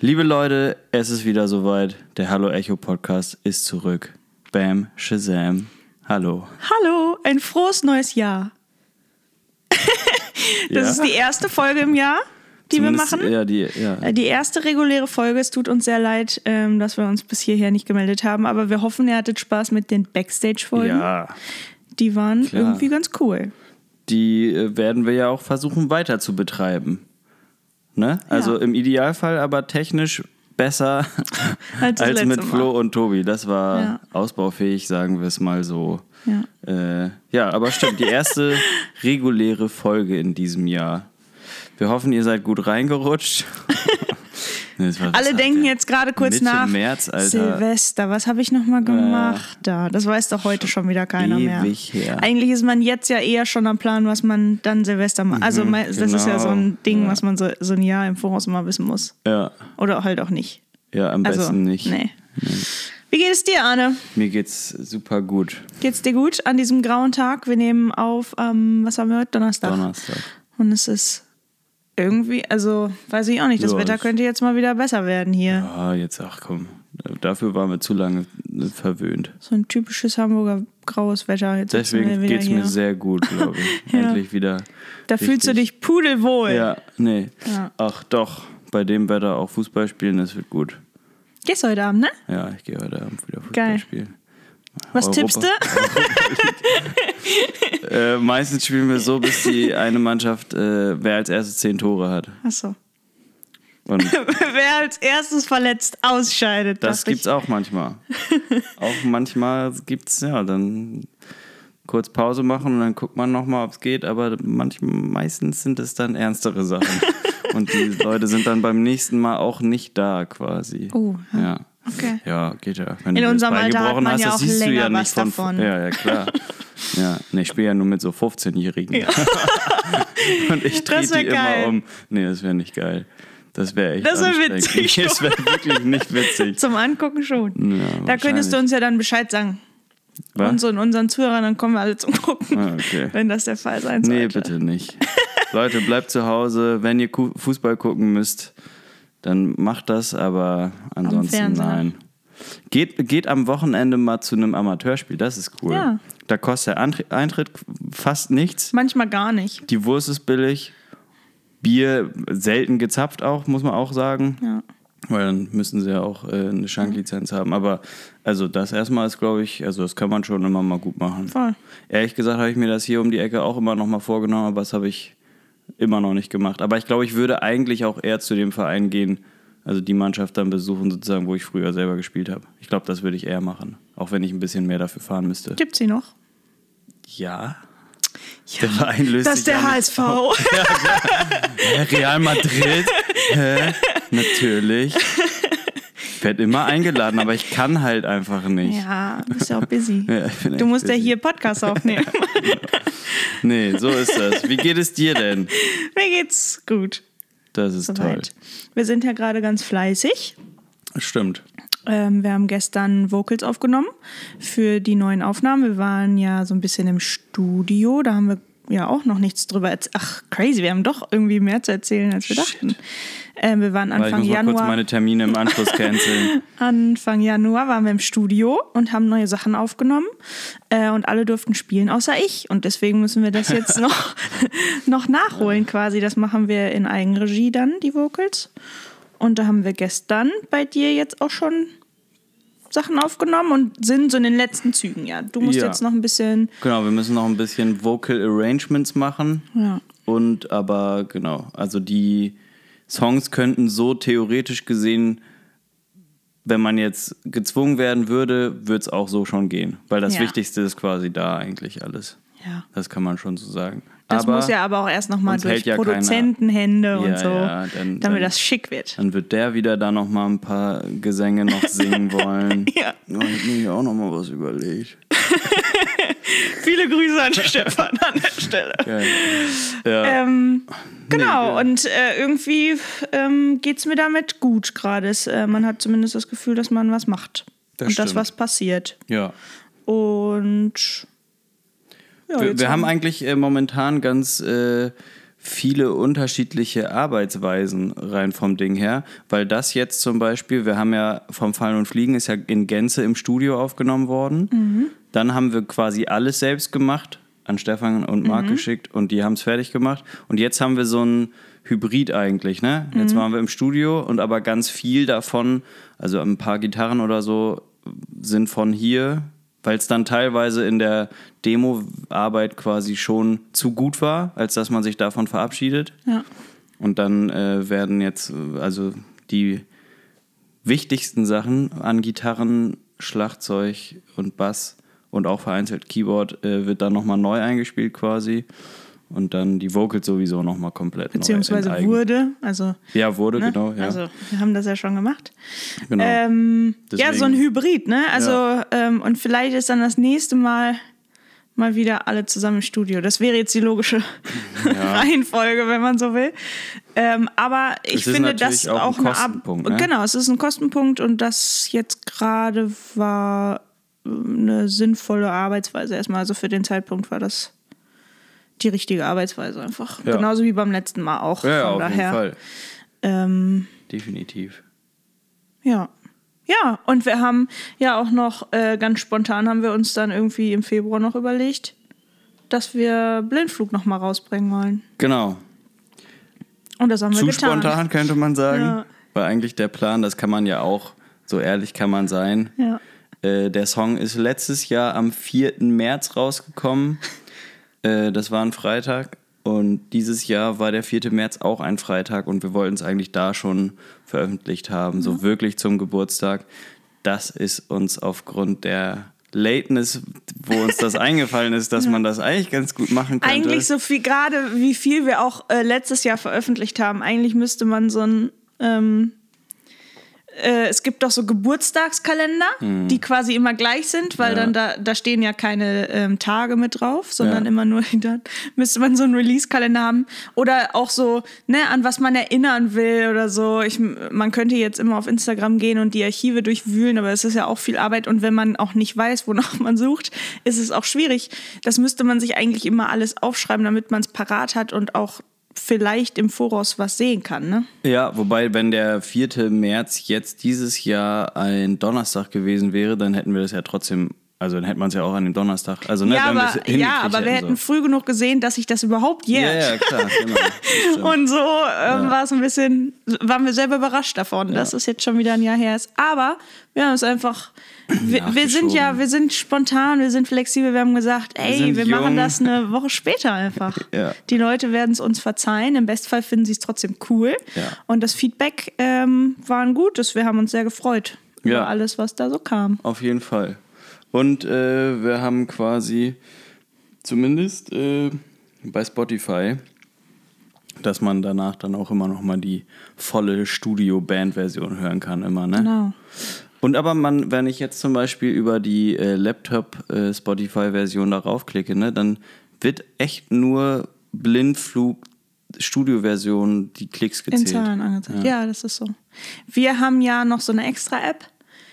Liebe Leute, es ist wieder soweit. Der Hallo Echo Podcast ist zurück. Bam, Shazam. Hallo. Hallo, ein frohes neues Jahr. das Ja? ist die erste Folge im Jahr, die Zumindest- wir machen. Ja, die, ja. Äh, Die erste reguläre Folge. Es tut uns sehr leid, ähm, dass wir uns bis hierher nicht gemeldet haben, aber wir hoffen, ihr hattet Spaß mit den Backstage-Folgen. ja. Die waren Klar. irgendwie ganz cool. Die äh, werden wir ja auch versuchen weiter zu betreiben. Ne? Also Ja. im Idealfall aber technisch besser Als als mit Mal. Flo und Tobi. Das war Ja. ausbaufähig, sagen wir es mal so. Ja. Äh, ja, aber stimmt, die erste reguläre Folge in diesem Jahr. Wir hoffen, ihr seid gut reingerutscht. Nee, Alle denken jetzt gerade kurz Mitte nach. März, Alter. Silvester, was habe ich nochmal gemacht da? Das weiß doch heute schon wieder keiner mehr. her. Eigentlich ist man jetzt ja eher schon am Plan, was man dann Silvester macht. Also me- das ist ja genau. so ein Ding, Ja. was man so, so ein Jahr im Voraus mal wissen muss. Ja, Oder halt auch nicht. ja, am Also, besten nicht. Nee. Wie geht es dir, Arne? Mir geht's super gut. Geht's dir gut an diesem grauen Tag? Wir nehmen auf am, was haben wir heute? Donnerstag. Donnerstag. Und es ist irgendwie, also weiß ich auch nicht, das Ja, Wetter es- könnte jetzt mal wieder besser werden hier. Ah, jetzt, ach komm. Dafür waren wir zu lange verwöhnt. So ein typisches Hamburger graues Wetter. Jetzt Deswegen geht's hier. mir sehr gut, glaube ich. Ja. Endlich wieder. Da fühlst du richtig- dich pudelwohl. Ja, nee. Ja. Ach doch, bei dem Wetter auch Fußball spielen, das wird gut. Gehst heute Abend, ne? Ja, ich gehe heute Abend wieder Fußball Geil. spielen. Was Europa- tippst du? Äh, meistens spielen wir so, bis die eine Mannschaft, äh, wer als erstes zehn Tore hat. Achso. Wer als erstes verletzt ausscheidet. das ich. gibt's auch manchmal. auch manchmal gibt's, ja, dann kurz Pause machen und dann guckt man nochmal, ob es geht, aber manchmal, meistens sind es dann ernstere Sachen. und die Leute sind dann beim nächsten Mal auch nicht da quasi. Oh, ja. ja. Okay. Ja, geht ja. Wenn In du unserem Alter hat man hast, ja auch siehst du ja nicht von, davon. Ja, ja, klar. Ja, ne, ich spiele ja nur mit so 15-Jährigen. Und ich drehe die geil. immer um. Nee, das wäre nicht geil. Das wäre echt Das wär anstrengend. witzig. Das wäre wirklich nicht witzig. Zum Angucken schon. Ja, da könntest du uns ja dann Bescheid sagen. Was? Und unseren Zuhörern, dann kommen wir alle zum Gucken. Ah, okay. Wenn das der Fall sein sollte. Nee, bitte nicht. Leute, bleibt zu Hause. Wenn ihr Fußball gucken müsst, dann macht das, aber ansonsten nein. Geht, geht am Wochenende mal zu einem Amateurspiel, das ist cool. Ja. Da kostet der Antri- Eintritt fast nichts. Manchmal gar nicht. Die Wurst ist billig. Bier selten gezapft auch, muss man auch sagen. Ja. Weil dann müssen sie ja auch äh, eine Schanklizenz haben. Aber also das erstmal ist, glaube ich, also das kann man schon immer mal gut machen. Voll. Ehrlich gesagt habe ich mir das hier um die Ecke auch immer noch mal vorgenommen, aber das habe ich immer noch nicht gemacht. Aber ich glaube, ich würde eigentlich auch eher zu dem Verein gehen, also die Mannschaft dann besuchen, sozusagen, wo ich früher selber gespielt habe. Ich glaube, das würde ich eher machen, auch wenn ich ein bisschen mehr dafür fahren müsste. Gibt's sie noch? Ja. Der Verein löst Das ist sich der ja nicht HSV. Hä, Real Madrid? Hä? Natürlich. Ich werde immer eingeladen, aber ich kann halt einfach nicht. Ja, bist ja auch busy. Ja, Du musst ja busy. hier Podcast aufnehmen. Nee, so ist das. Wie geht es dir denn? Mir geht's gut. Das ist toll. Soweit. Wir sind ja gerade ganz fleißig. Stimmt. Ähm, wir haben gestern Vocals aufgenommen für die neuen Aufnahmen. Wir waren ja so ein bisschen im Studio. Da haben wir ja auch noch nichts drüber erzählt. Ach, crazy, wir haben doch irgendwie mehr zu erzählen, als wir dachten. Ähm, wir waren Weil ich Anfang muss mal kurz Januar. meine Termine im Anschluss canceln. Anfang Januar waren wir im Studio und haben neue Sachen aufgenommen äh, und alle durften spielen, außer ich. Und deswegen müssen wir das jetzt noch, noch nachholen quasi. Das machen wir in Eigenregie dann, die Vocals. Und da haben wir gestern bei dir jetzt auch schon Sachen aufgenommen und sind so in den letzten Zügen, ja. Du musst Ja. jetzt noch ein bisschen, Genau, wir müssen noch ein bisschen Vocal Arrangements machen. ja. Und aber genau, also die Songs könnten so theoretisch gesehen, wenn man jetzt gezwungen werden würde, würde es auch so schon gehen. Weil das Ja. Wichtigste ist quasi da eigentlich alles. ja. Das kann man schon so sagen. Das aber muss ja aber auch erst nochmal durch ja Produzentenhände und Ja, so, ja, dann- damit dann- das schick wird. dann wird der wieder da noch mal ein paar Gesänge noch singen wollen. Ja. ich habe mir auch noch mal was überlegt. Viele Grüße an Stefan an der Stelle. Ja. Ähm, genau, Nee, und äh, irgendwie ähm, geht es mir damit gut gerade. Äh, man hat zumindest das Gefühl, dass man was macht. Das und dass was passiert. ja. Und ja, Wir, wir haben eigentlich äh, momentan ganz äh, viele unterschiedliche Arbeitsweisen rein vom Ding her, weil das jetzt zum Beispiel, wir haben ja vom Fallen und Fliegen ist ja in Gänze im Studio aufgenommen worden. Dann haben wir quasi alles selbst gemacht, an Stefan und Marc geschickt und die haben es fertig gemacht. Und jetzt haben wir so ein Hybrid eigentlich, ne? Jetzt waren wir im Studio und aber ganz viel davon, also ein paar Gitarren oder so, sind von hier, weil es dann teilweise in der Demo-Arbeit quasi schon zu gut war, als dass man sich davon verabschiedet. Ja. Und dann äh, werden jetzt äh, also die wichtigsten Sachen an Gitarren, Schlagzeug und Bass und auch vereinzelt Keyboard äh, wird dann nochmal neu eingespielt quasi. Und dann die Vocals sowieso nochmal komplett Beziehungsweise wurde, also, Ja, wurde, ne? genau. Ja. also wir haben das ja schon gemacht. genau. Ähm, ja, so ein Hybrid, ne? Also, Ja. ähm, und vielleicht ist dann das nächste Mal mal wieder alle zusammen im Studio. Das wäre jetzt die logische Reihenfolge, wenn man so will. Ähm, aber ich ist finde, das auch ein auch eine Ab Kostenpunkt, ne? Genau, es ist ein Kostenpunkt und das jetzt gerade war ähm, eine sinnvolle Arbeitsweise erstmal. Also für den Zeitpunkt war das die richtige Arbeitsweise einfach. Ja. Genauso wie beim letzten Mal auch. ja, Von auf daher. jeden Fall. Ähm, Definitiv. ja. Ja, und wir haben ja auch noch äh, ganz spontan haben wir uns dann irgendwie im Februar noch überlegt, dass wir Blindflug noch mal rausbringen wollen. Genau. Und das haben wir Zu getan. spontan könnte man sagen. Ja. War eigentlich der Plan, das kann man ja auch, so ehrlich kann man sein. Ja. Äh, der Song ist letztes Jahr am 4. März rausgekommen. äh, das war ein Freitag. Und dieses Jahr war der 4. März auch ein Freitag und wir wollten es eigentlich da schon veröffentlicht haben, so wirklich zum Geburtstag. Das ist uns aufgrund der Lateness, wo uns das eingefallen ist, dass man das eigentlich ganz gut machen könnte. Eigentlich so viel, gerade wie viel wir auch äh, letztes Jahr veröffentlicht haben. Eigentlich müsste man so ein. Ähm, äh, es gibt doch so Geburtstagskalender, die quasi immer gleich sind, weil Mhm. Ja. dann da, da stehen ja keine ähm, Tage mit drauf, sondern Ja. immer nur dann müsste man so einen Release-Kalender haben. Oder auch so, ne, an was man erinnern will oder so. Ich, man könnte jetzt immer auf Instagram gehen und die Archive durchwühlen, aber es ist ja auch viel Arbeit und wenn man auch nicht weiß, wonach man sucht, ist es auch schwierig. Das müsste man sich eigentlich immer alles aufschreiben, damit man es parat hat und auch vielleicht im Voraus was sehen kann, ne? Ja, wobei, wenn der 4. März jetzt dieses Jahr ein Donnerstag gewesen wäre, dann hätten wir das ja trotzdem, also dann hätte man es ja auch an dem Donnerstag. Also, ne, ja, wir aber, ja, aber wir hätten so. früh genug gesehen, dass sich das überhaupt Ja, jährt. ja, klar, genau. Und so ähm, war es ein bisschen, waren wir selber überrascht davon, dass es jetzt schon wieder ein Jahr her ist. Aber wir haben es einfach, wir, wir sind ja, wir sind spontan, wir sind flexibel, wir haben gesagt, ey, sind wir, machen das eine Woche später einfach. Ja. Die Leute werden es uns verzeihen, im Bestfall finden sie es trotzdem cool. Ja. Und das Feedback ähm, war ein gutes, wir haben uns sehr gefreut Ja. über alles, was da so kam. Auf jeden Fall. Und äh, wir haben quasi zumindest äh, bei Spotify, dass man danach dann auch immer noch mal die volle Studio-Band-Version hören kann, immer, ne? Genau. Und aber man, wenn ich jetzt zum Beispiel über die äh, Laptop-Spotify-Version darauf klicke, ne, dann wird echt nur Blindflug Studio-Version die Klicks In gezählt. Zahlen angezeigt. Ja. das ist so. Wir haben ja noch so eine extra App.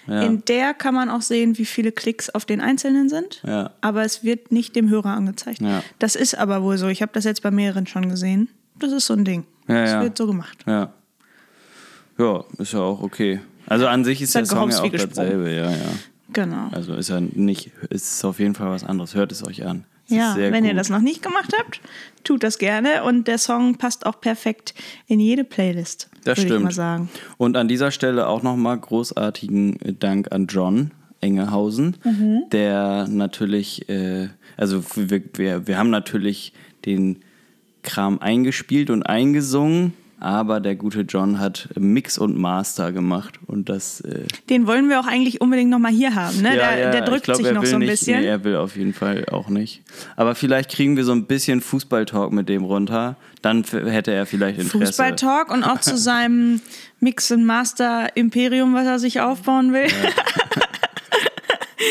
Ja. In der kann man auch sehen, wie viele Klicks auf den einzelnen sind. Ja. Aber es wird nicht dem Hörer angezeigt. Ja. Das ist aber wohl so. Ich habe das jetzt bei mehreren schon gesehen. Das ist so ein Ding. Das wird so gemacht. Ja. Ja, ist ja auch okay. Also an sich ist Ist der halt Song ja auch dasselbe, ja, ja. Genau. Also ist ja nicht, ist auf jeden Fall was anderes. Hört es euch an. Ja, wenn ihr gut. das noch nicht gemacht habt, tut das gerne. Und der Song passt auch perfekt in jede Playlist. Das würde stimmt. Ich mal sagen. Und an dieser Stelle auch nochmal großartigen äh, Dank an John Engehausen, Mhm. der natürlich, äh, also wir, wir, wir haben natürlich den Kram eingespielt und eingesungen, aber der gute John hat Mix und Master gemacht und das. Äh, Den wollen wir auch eigentlich unbedingt noch mal hier haben. Ne? der, der ich drückt glaub, sich er noch will so ein nicht, bisschen. Nee, er will auf jeden Fall auch nicht. Aber vielleicht kriegen wir so ein bisschen Fußballtalk mit dem runter. Dann hätte er vielleicht Interesse. Fußballtalk und auch zu seinem Mix and Master Imperium, was er sich aufbauen will.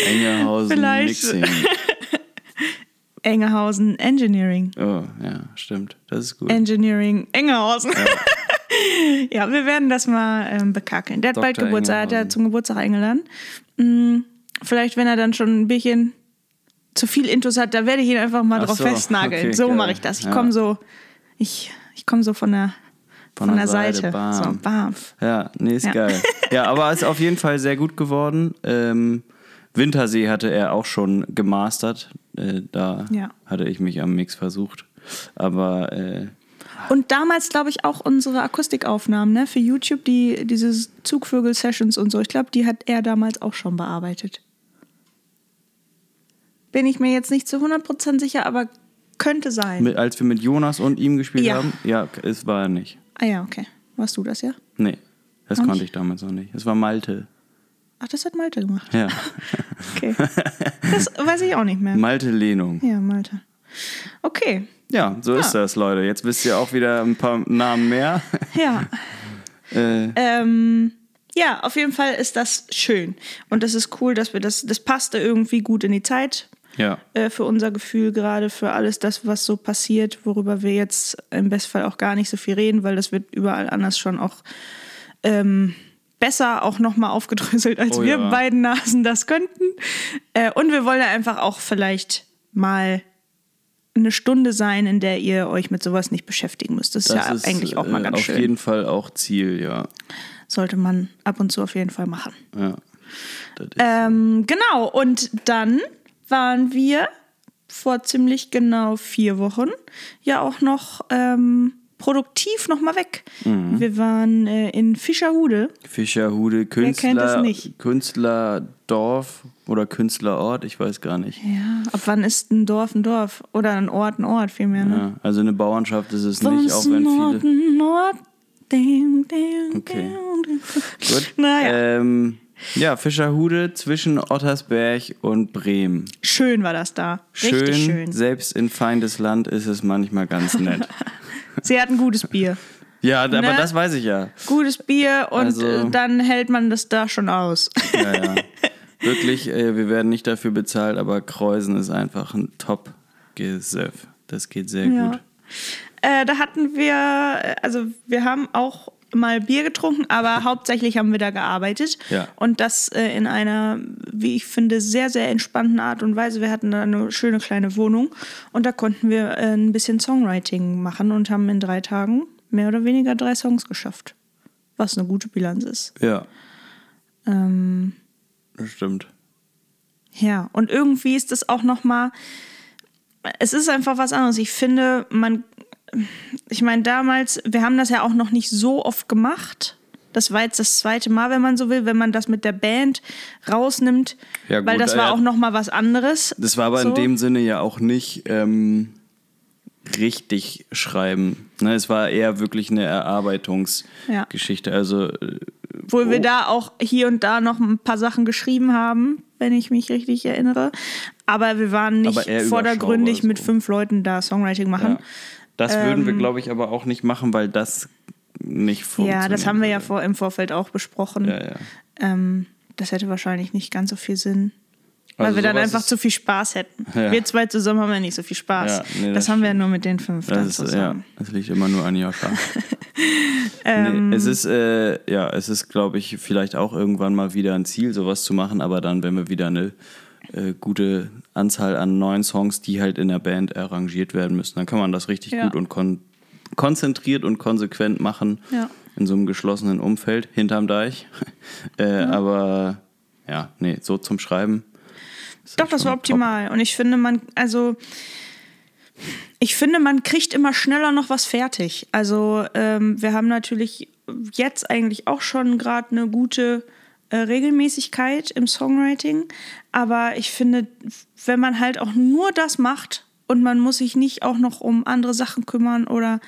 Engehausen Vielleicht. Mixing. Engehausen Engineering. Oh, ja, stimmt. Das ist gut. Engineering Engehausen. Ja. wir werden das mal ähm, bekackeln. Der hat bald Dr. Geburtstag, hat er zum Geburtstag eingeladen. Mm, vielleicht, wenn er dann schon ein bisschen zu viel Intus hat, da werde ich ihn einfach mal Ach drauf so, festnageln. okay, so mache ich das. Ich Ja. komme so Ich, ich komme so von der, von, Von der der Seite, Seite. bam. So, bam. Ja, nee, ist Ja. geil. Ja, aber ist auf jeden Fall sehr gut geworden. Ähm, Wintersee hatte er auch schon gemastert. Äh, da Ja. hatte ich mich am Mix versucht. Aber äh, Und damals, glaube ich, auch unsere Akustikaufnahmen ne, für YouTube, die, diese Zugvögel-Sessions und so. Ich glaube, die hat er damals auch schon bearbeitet. Bin ich mir jetzt nicht zu 100% sicher, aber könnte sein. mit, als wir mit Jonas und ihm gespielt Ja. haben, ja, es war er nicht. ah ja, okay. Warst du das, ja? Nee, das Noch konnte nicht? ich damals noch nicht. Es war Malte. Ach, das hat Malte gemacht. Ja, Okay. Das weiß ich auch nicht mehr. Malte Lehnung. Ja, Malte. Okay. Ja, so ist Ja. das, Leute. Jetzt wisst ihr auch wieder ein paar Namen mehr. Ja. äh, Ähm, ja, auf jeden Fall ist das schön. Und das ist cool, dass wir das, das passte irgendwie gut in die Zeit. ja. äh, für unser Gefühl, gerade für alles das, was so passiert, worüber wir jetzt im Bestfall auch gar nicht so viel reden, weil das wird überall anders schon auch ähm, besser auch nochmal aufgedröselt, als Oh wir ja. beiden Nasen das könnten. Äh, und wir wollen einfach auch vielleicht mal eine Stunde sein, in der ihr euch mit sowas nicht beschäftigen müsst. Das ist Das ja ist eigentlich auch mal äh, ganz auf schön. jeden Fall auch Ziel, ja. Sollte man ab und zu auf jeden Fall machen. ja. Ist, Ähm, genau, und dann waren wir vor ziemlich genau vier Wochen ja auch noch ähm, produktiv nochmal weg. Mhm. Wir waren äh, in Fischerhude. Fischerhude, kennt es Künstler, nicht? Künstlerdorf oder Künstlerort, ich weiß gar nicht. Ja, ab wann ist ein Dorf ein Dorf? Oder ein Ort ein Ort vielmehr, ne? Ja, also eine Bauernschaft ist es nicht, auch Sonst wenn Ort, viele. ein Ort. Ding, ding, Okay. ding. Gut. Naja. Ähm, ja, Fischerhude zwischen Ottersberg und Bremen. Schön war das da. Schön, Richtig schön. selbst in feindes Land ist es manchmal ganz nett. Sie hatten gutes Bier. ja, aber Ne? das weiß ich ja. Gutes Bier und Also- äh, dann hält man das da schon aus. Ja, ja. Wirklich, äh, wir werden nicht dafür bezahlt, aber Kreuzen ist einfach ein Top-Gesöff. Das geht sehr Ja. gut. Äh, da hatten wir, äh, also wir haben auch mal Bier getrunken, aber hauptsächlich haben wir da gearbeitet. Ja. Und das äh, in einer, wie ich finde, sehr, sehr entspannten Art und Weise. Wir hatten da eine schöne kleine Wohnung und da konnten wir äh, ein bisschen Songwriting machen und haben in drei Tagen mehr oder weniger drei Songs geschafft. Was eine gute Bilanz ist. Ja, Ähm, das stimmt. Ja, und irgendwie ist das auch noch mal es ist einfach was anderes. Ich finde, man ich meine damals, wir haben das ja auch noch nicht so oft gemacht. Das war jetzt das zweite Mal, wenn man so will, wenn man das mit der Band rausnimmt, Ja, gut, weil das war auch noch mal was anderes. Das war aber so. in dem Sinne ja auch nicht ähm, richtig schreiben. Ne, es war eher wirklich eine Erarbeitungsgeschichte. Also äh, Obwohl wir Oh. da auch hier und da noch ein paar Sachen geschrieben haben, wenn ich mich richtig erinnere. Aber wir waren nicht vordergründig überschaubar mit so. fünf Leuten da Songwriting machen. ja. Das würden Ähm. wir, glaube ich, aber auch nicht machen, weil das nicht funktioniert. Ja, das haben wir ja vor, im Vorfeld auch besprochen. Ja, ja. Ähm, das hätte wahrscheinlich nicht ganz so viel Sinn. Weil Also wir dann einfach ist- zu viel Spaß hätten. Ja. Wir zwei zusammen haben ja nicht so viel Spaß. Ja, nee, das, das haben wir ja nur mit den fünf dann Das, ist, ja, zusammen. das liegt immer nur an Joscha. Ähm. nee, es ist, äh, ja, es ist, glaube ich, vielleicht auch irgendwann mal wieder ein Ziel, sowas zu machen, aber dann, wenn wir wieder eine äh, gute Anzahl an neuen Songs, die halt in der Band arrangiert werden müssen, dann kann man das richtig Ja. gut und kon konzentriert und konsequent machen Ja. in so einem geschlossenen Umfeld hinterm Deich. äh, Aber ja, nee, so zum Schreiben. ist Doch, das war top. optimal. Und ich finde, man, also, ich finde, man kriegt immer schneller noch was fertig. Also, ähm, wir haben natürlich jetzt eigentlich auch schon gerade eine gute äh, Regelmäßigkeit im Songwriting. Aber ich finde, wenn man halt auch nur das macht und man muss sich nicht auch noch um andere Sachen kümmern oder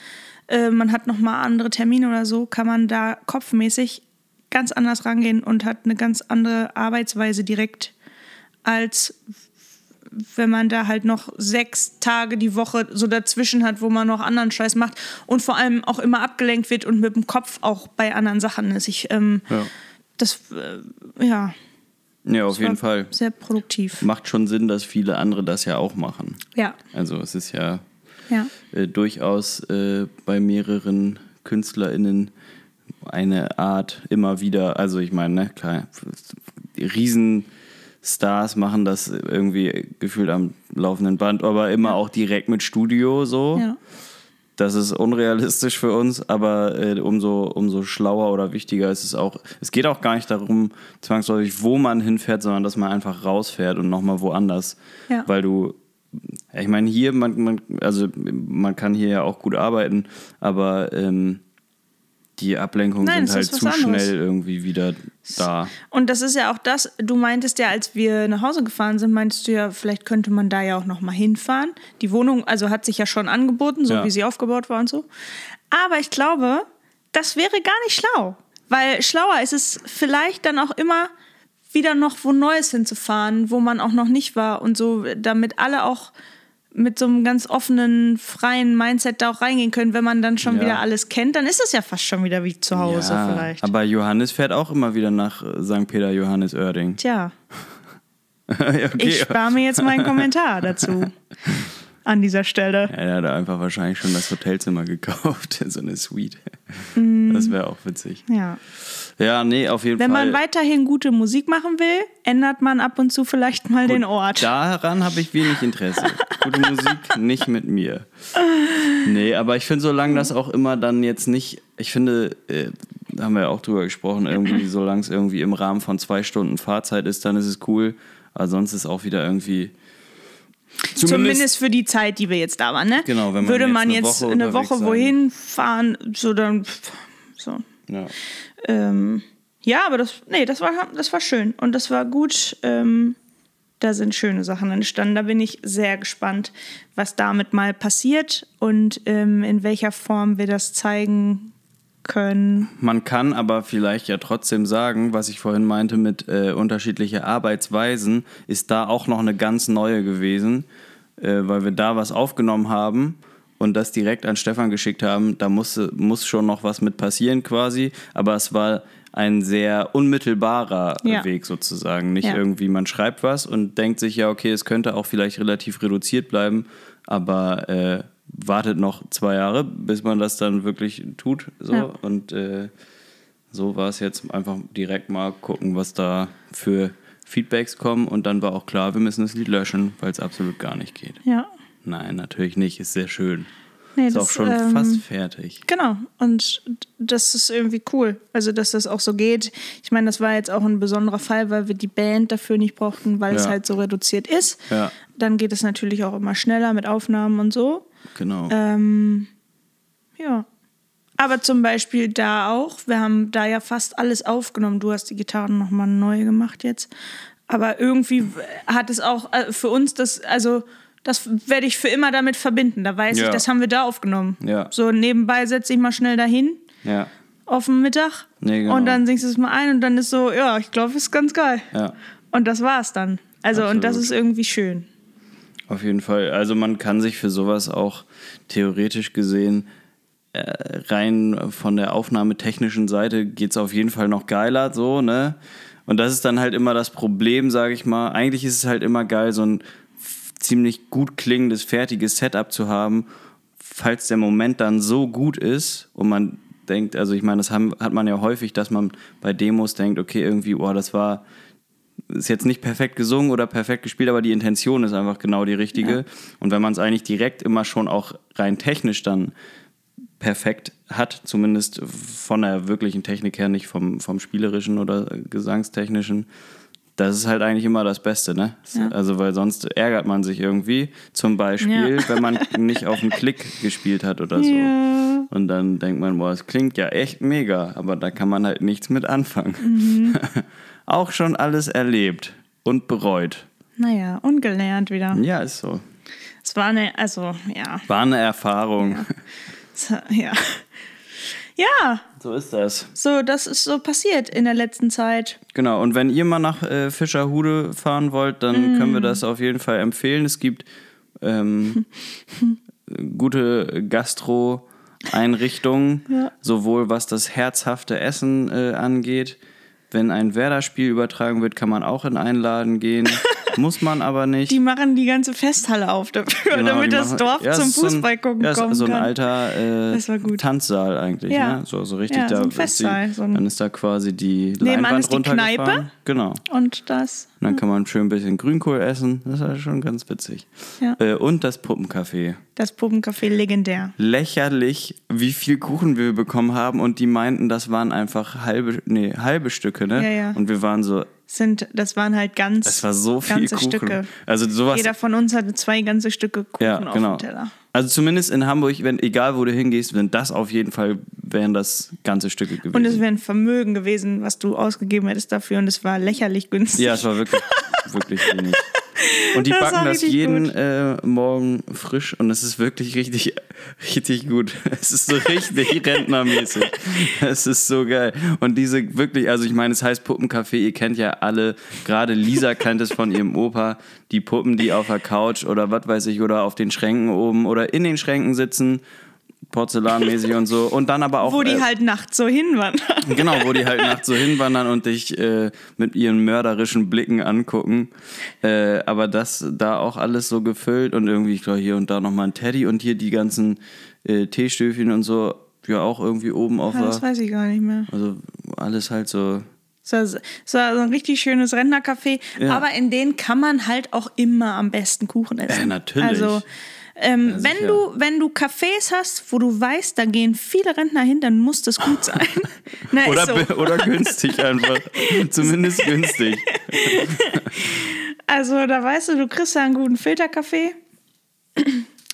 äh, man hat noch mal andere Termine oder so, kann man da kopfmäßig ganz anders rangehen und hat eine ganz andere Arbeitsweise direkt als wenn man da halt noch sechs Tage die Woche so dazwischen hat, wo man noch anderen Scheiß macht und vor allem auch immer abgelenkt wird und mit dem Kopf auch bei anderen Sachen ist. Ich, ähm, Ja. Das, äh, ja, Ja, auf jeden Fall. Sehr produktiv. Macht schon Sinn, dass viele andere das ja auch machen. Ja, Also es ist ja ja. äh, durchaus äh, bei mehreren KünstlerInnen eine Art immer wieder, also ich meine, ne, klar, Riesenstars machen das irgendwie gefühlt am laufenden Band, aber immer auch direkt mit Studio so. ja. Das ist unrealistisch für uns, aber äh, umso, umso schlauer oder wichtiger ist es auch. Es geht auch gar nicht darum, zwangsläufig, wo man hinfährt, sondern dass man einfach rausfährt und nochmal woanders. Ja. Weil du, ich meine, hier, man, man, also man kann hier ja auch gut arbeiten, aber ähm, die Ablenkungen Nein, sind halt zu anderes. schnell irgendwie wieder da. Und das ist ja auch das, du meintest ja, als wir nach Hause gefahren sind, meintest du ja, vielleicht könnte man da ja auch noch mal hinfahren. Die Wohnung, also hat sich ja schon angeboten, so Ja. wie sie aufgebaut war und so. Aber ich glaube, das wäre gar nicht schlau. Weil schlauer ist es vielleicht dann auch immer wieder noch wo Neues hinzufahren, wo man auch noch nicht war und so, damit alle auch mit so einem ganz offenen, freien Mindset da auch reingehen können. Wenn man dann schon Ja. wieder alles kennt, dann ist es ja fast schon wieder wie zu Hause ja, vielleicht. Aber Johannes fährt auch immer wieder nach äh, St. Peter Johannes Oerding. Tja. okay. Ich spare mir jetzt meinen Kommentar dazu. An dieser Stelle. Ja, er hat einfach wahrscheinlich schon das Hotelzimmer gekauft, so eine Suite. Mm. Das wäre auch witzig. Ja. Ja, nee, auf jeden Wenn Fall. man weiterhin gute Musik machen will, ändert man ab und zu vielleicht mal den Ort. Daran habe ich wenig Interesse. Gute Musik nicht mit mir. Nee, aber ich finde, solange das auch immer dann jetzt nicht, ich finde, äh, da haben wir ja auch drüber gesprochen, irgendwie, solange es irgendwie im Rahmen von zwei Stunden Fahrzeit ist, dann ist es cool. Aber sonst ist auch wieder irgendwie. Zumindest für die Zeit, die wir jetzt da waren. Ne? Genau, wenn man Würde jetzt man eine jetzt Woche eine Woche wohin fahren, so dann. So. Ja. Ähm, ja, aber das, nee, das war, das war schön und das war gut. Ähm, da sind schöne Sachen entstanden. Da bin ich sehr gespannt, was damit mal passiert und ähm, in welcher Form wir das zeigen können. Man kann aber vielleicht ja trotzdem sagen, was ich vorhin meinte mit äh, unterschiedliche Arbeitsweisen, ist da auch noch eine ganz neue gewesen, äh, weil wir da was aufgenommen haben und das direkt an Stefan geschickt haben. Da musste, muss schon noch was mit passieren quasi, aber es war ein sehr unmittelbarer Ja. Weg sozusagen. Nicht Ja. irgendwie, man schreibt was und denkt sich, ja, okay, es könnte auch vielleicht relativ reduziert bleiben, aber äh, wartet noch zwei Jahre, bis man das dann wirklich tut. So. Ja. Und äh, so war es jetzt einfach direkt mal gucken, was da für Feedbacks kommen. Und dann war auch klar, wir müssen das Lied löschen, weil es absolut gar nicht geht. Ja. Nein, natürlich nicht. Ist sehr schön. Nee, ist das, auch schon ähm, fast fertig. Genau, und das ist irgendwie cool. Also, dass das auch so geht. Ich meine, das war jetzt auch ein besonderer Fall, weil wir die Band dafür nicht brauchten, weil es Ja. halt so reduziert ist. Ja. Dann geht es natürlich auch immer schneller mit Aufnahmen und so. Genau. Ähm, ja. Aber zum Beispiel da auch, wir haben da ja fast alles aufgenommen. Du hast die Gitarren nochmal neu gemacht jetzt. Aber irgendwie hat es auch äh, für uns das, also das werde ich für immer damit verbinden. Da weiß Ja. ich, das haben wir da aufgenommen. Ja. So nebenbei setze ich mal schnell dahin ja. auf den Mittag Nee, genau. und dann singst du es mal ein und dann ist so, ja, ich glaube, ist ganz geil. Ja. Und das war's dann. Also, und das Absolut. ist irgendwie schön. Auf jeden Fall. Also man kann sich für sowas auch theoretisch gesehen äh, rein von der aufnahmetechnischen Seite geht es auf jeden Fall noch geiler so, ne? Und das ist dann halt immer das Problem, sage ich mal. Eigentlich ist es halt immer geil, so ein ziemlich gut klingendes, fertiges Setup zu haben, falls der Moment dann so gut ist und man denkt, also ich meine, das haben, hat man ja häufig, dass man bei Demos denkt, okay, irgendwie, boah, das war ist jetzt nicht perfekt gesungen oder perfekt gespielt, aber die Intention ist einfach genau die richtige. Und wenn man es eigentlich direkt immer schon auch rein technisch dann perfekt hat, zumindest von der wirklichen Technik her, nicht vom, vom spielerischen oder gesangstechnischen, das ist halt eigentlich immer das Beste, ne? Ja. Also, weil sonst ärgert man sich irgendwie, zum Beispiel, Ja. wenn man nicht auf den Klick gespielt hat oder so. Ja. Und dann denkt man, boah, es klingt ja echt mega, aber da kann man halt nichts mit anfangen. Mhm. Auch schon alles erlebt und bereut. Naja, ungelernt wieder. Ja, ist so. Es war eine, also, ja. War eine Erfahrung. Ja. Ja, So ist das. so, das ist so passiert in der letzten Zeit. Genau, und wenn ihr mal nach äh, Fischerhude fahren wollt, dann können wir das auf jeden Fall empfehlen. Es gibt ähm, gute Gastro-Einrichtungen, Ja. sowohl was das herzhafte Essen äh, angeht. Wenn ein Werder-Spiel übertragen wird, kann man auch in einen Laden gehen. Muss man aber nicht. Die machen die ganze Festhalle auf dafür, Genau, damit das machen- Dorf Ja, zum so ein- Fußball gucken ja, es kommen ist so ein kann. alter äh. Tanzsaal eigentlich. Ja. Ne? So, so richtig Ja, so da. ein ist Festsaal, Die, so ein- dann ist da quasi die Nebenan Leinwand ist die. Kneipe. Genau. Und das. Und dann kann man schön ein bisschen Grünkohl essen. Das ist ja schon ganz witzig. Ja. Äh, und das Puppencafé. Das Puppencafé legendär. Lächerlich, wie viel Kuchen wir bekommen haben. Und die meinten, das waren einfach halbe, nee, halbe Stücke, ne? Ja, ja. Und wir waren so, Sind, das waren halt ganz es war so viel ganze Kuchen. Stücke. Also sowas. Jeder von uns hatte zwei ganze Stücke Kuchen ja, auf genau. dem Teller. Also zumindest in Hamburg, wenn egal wo du hingehst, wenn das auf jeden Fall wären das ganze Stücke gewesen. Und es wäre ein Vermögen gewesen, was du ausgegeben hättest dafür. Und es war lächerlich günstig. Ja, es war wirklich, wirklich wenig. Und die Das backen das jeden äh, Morgen frisch und es ist wirklich richtig, richtig gut. Es ist so richtig rentnermäßig. Es ist so geil. Und diese wirklich, also ich meine, es heißt Puppencafé, ihr kennt ja alle, gerade Lisa kennt es von ihrem Opa, die Puppen, die auf der Couch oder was weiß ich, oder auf den Schränken oben oder in den Schränken sitzen, porzellanmäßig und so. Und dann aber auch. Wo die äh, halt nachts so hinwandern. Genau, wo die halt nachts so hinwandern und dich äh, mit ihren mörderischen Blicken angucken. Äh, aber das da auch alles so gefüllt und irgendwie, ich glaube, hier und da nochmal ein Teddy und hier die ganzen äh, Teestöfchen und so, ja auch irgendwie oben auf Ja, das der. weiß ich gar nicht mehr. Also alles halt so. Es war, es war so ein richtig schönes Rentnercafé. Ja. Aber in denen kann man halt auch immer am besten Kuchen essen. Ja, natürlich. Also, ähm, Ja, wenn, du, wenn du Cafés hast, wo du weißt, da gehen viele Rentner hin, dann muss das gut sein. Na, Oder, so. oder günstig einfach. Zumindest günstig. Also da weißt du, du kriegst da einen guten Filterkaffee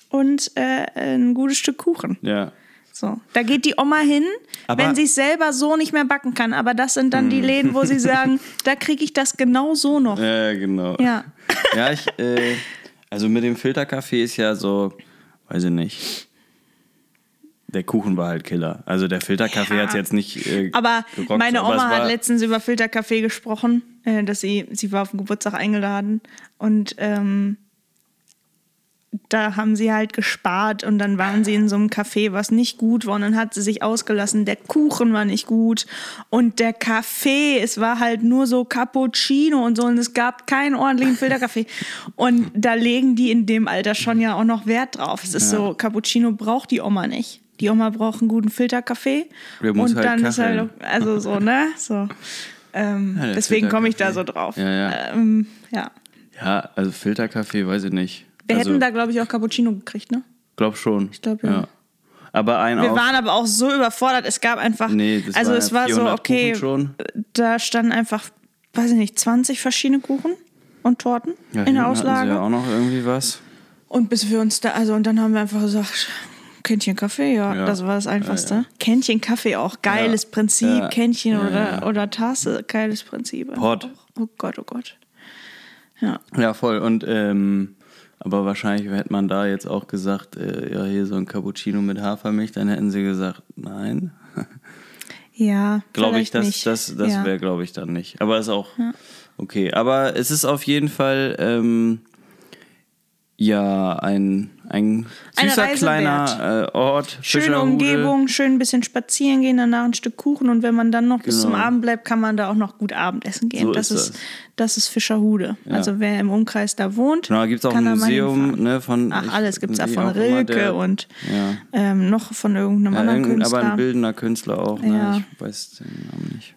und äh, ein gutes Stück Kuchen. Ja. So, da geht die Oma hin, Aber- wenn sie es selber so nicht mehr backen kann. Aber das sind dann die Hm. Läden, wo sie sagen, da kriege ich das genau so noch. Ja, genau. Ja. Ja, ich, äh, also mit dem Filterkaffee ist ja so, weiß ich nicht. Der Kuchen war halt Killer. Also der Filterkaffee Ja. hat jetzt nicht. Äh, Aber gerockt, meine aber Oma hat war- letztens über Filterkaffee gesprochen, äh, dass sie, sie war auf den Geburtstag eingeladen und ähm, da haben sie halt gespart und dann waren sie in so einem Café, was nicht gut war und dann hat sie sich ausgelassen, der Kuchen war nicht gut und der Kaffee, es war halt nur so Cappuccino und so und es gab keinen ordentlichen Filterkaffee und da legen die in dem Alter schon ja auch noch Wert drauf. Es ist Ja. so, Cappuccino braucht die Oma nicht. Die Oma braucht einen guten Filterkaffee und halt dann ist halt, kacheln. also so, ne? So. Ähm, Ja, deswegen komme ich da so drauf. Ja, ja. Ähm, ja. Ja, also Filterkaffee weiß ich nicht. Wir also, hätten da, glaube ich, auch Cappuccino gekriegt, ne? Glaub schon. Ich glaub, ja. Aber ein Wir waren aber auch so überfordert. Es gab einfach, Nee, das also waren es ja war so, 400 okay, da standen einfach, weiß ich nicht, 20 verschiedene Kuchen und Torten ja, in der Auslage. Ja, auch noch irgendwie was. Und bis wir uns da, also und dann haben wir einfach gesagt, Kännchen Kaffee, ja, Ja. das war das Einfachste. Ja, ja. Kännchen Kaffee auch, geiles Ja. Prinzip. Ja. Kännchen Ja, oder, ja. oder Tasse, geiles Prinzip. Pott. Oh Gott, oh Gott. Ja. Ja, voll. Und ähm, aber wahrscheinlich hätte man da jetzt auch gesagt, äh, ja, hier so ein Cappuccino mit Hafermilch, dann hätten sie gesagt, nein. Ja, Glaube ich, das, nicht. das, das ja. wäre, glaube ich, dann nicht. Aber ist auch okay. Aber es ist auf jeden Fall ja ein, ein süßer kleiner äh, Ort. Schöne. Umgebung, schön ein bisschen spazieren gehen, danach ein Stück Kuchen und wenn man dann noch bis Genau. zum Abend bleibt, kann man da auch noch gut Abendessen gehen. So das, ist ist, das ist Fischerhude. Ja. Also wer im Umkreis da wohnt, Genau, da gibt es auch ein da Museum ne, von. Ach, alles gibt's da wie von Rilke der- und Ja. ähm, noch von irgendeinem Ja, anderen irgendein, Künstler. aber ein bildender Künstler auch. Ne? Ich weiß den Namen nicht.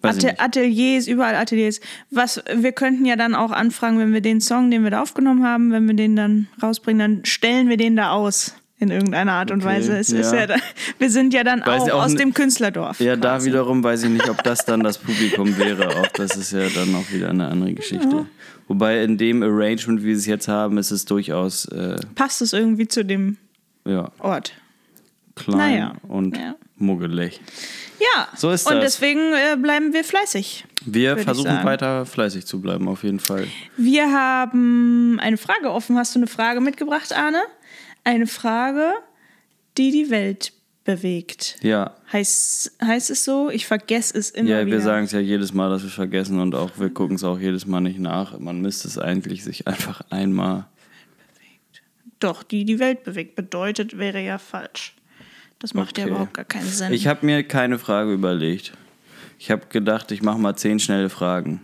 Weiß ich Ate nicht. Ateliers, überall Ateliers. Was wir könnten ja dann auch anfragen, wenn wir den Song, den wir da aufgenommen haben, wenn wir den dann rausbringen, dann stellen wir den da aus in irgendeiner Art und Okay, Weise. Es ist ja. ja da, wir sind ja dann auch, auch aus dem Künstlerdorf. Ja, da quasi. wiederum weiß ich nicht, ob das dann das Publikum wäre. Auch das ist ja dann auch wieder eine andere Geschichte. Wobei in dem Arrangement, wie wir es jetzt haben, ist es durchaus äh, passt es irgendwie zu dem ja, Ort. klein Naja, und ja. muggelig. Ja, So ist und das. deswegen äh, bleiben wir fleißig. Wir versuchen weiter fleißig zu bleiben, auf jeden Fall. Wir haben eine Frage offen. Hast du eine Frage mitgebracht, Arne? Eine Frage, die die Welt bewegt. Ja, Heißt, heißt es so? Ich vergesse es immer ja wieder. wir sagen es ja jedes Mal, dass wir vergessen und auch wir gucken es auch jedes Mal nicht nach. Man müsste es eigentlich sich einfach einmal. Doch, die die Welt bewegt bedeutet, wäre ja falsch. Das macht ja Okay. überhaupt gar keinen Sinn. Ich habe mir keine Frage überlegt. Ich habe gedacht, ich mache mal zehn schnelle Fragen.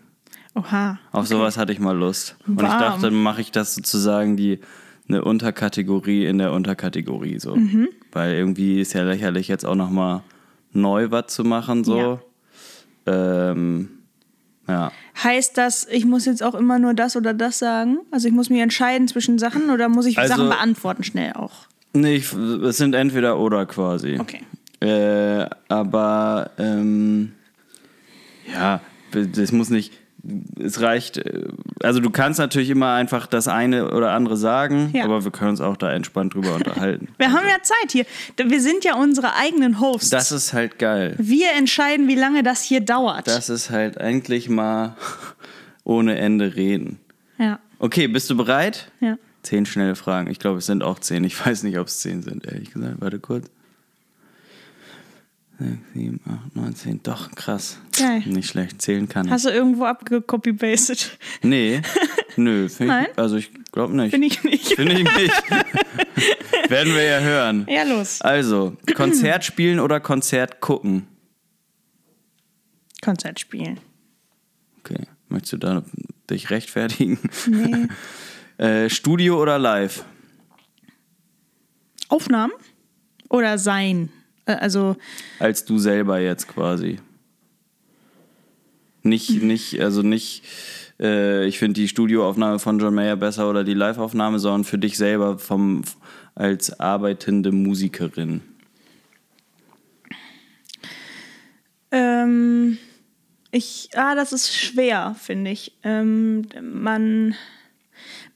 Oha. Auf sowas hatte ich mal Lust. Und ich dachte, mache ich das sozusagen die eine Unterkategorie in der Unterkategorie so. Mhm. Weil irgendwie ist ja lächerlich jetzt auch nochmal neu was zu machen so. Ähm, ja. Heißt das, ich muss jetzt auch immer nur das oder das sagen? Also ich muss mich entscheiden zwischen Sachen oder muss ich Also- Sachen beantworten schnell auch? Nee, ich, es sind entweder oder quasi. Okay. Äh, aber ähm, ja, das muss nicht. Es reicht. äh, Also du kannst natürlich immer einfach das eine oder andere sagen, Ja. aber wir können uns auch da entspannt drüber unterhalten. Wir haben ja Zeit hier. Wir sind ja unsere eigenen Hosts. Das ist halt geil. Wir entscheiden, wie lange das hier dauert. Das ist halt eigentlich mal ohne Ende reden. ja, Okay, bist du bereit? ja. Zehn schnelle Fragen. Ich glaube, es sind auch zehn. Ich weiß nicht, ob es zehn sind, ehrlich gesagt. Warte kurz. Sechs, sieben, acht, neun, zehn. Doch, krass. Geil. Nicht schlecht. Zählen kann ich. Hast du irgendwo abgecopy-pasted? Nee, nö. Nein? Ich, also ich glaube nicht. Finde ich nicht. Finde ich nicht. Werden wir ja hören. Ja, los. Also, Konzert spielen oder Konzert gucken? Konzert spielen. Okay. Möchtest du da dich rechtfertigen? Nee. Äh, Studio oder live? Aufnahmen? Oder sein? Äh, Also, Als du selber jetzt quasi. Nicht, nicht, also nicht, äh, ich finde die Studioaufnahme von John Mayer besser oder die Liveaufnahme, sondern für dich selber vom, als arbeitende Musikerin. ähm, ich, ah, das ist schwer, finde ich. Ähm, man,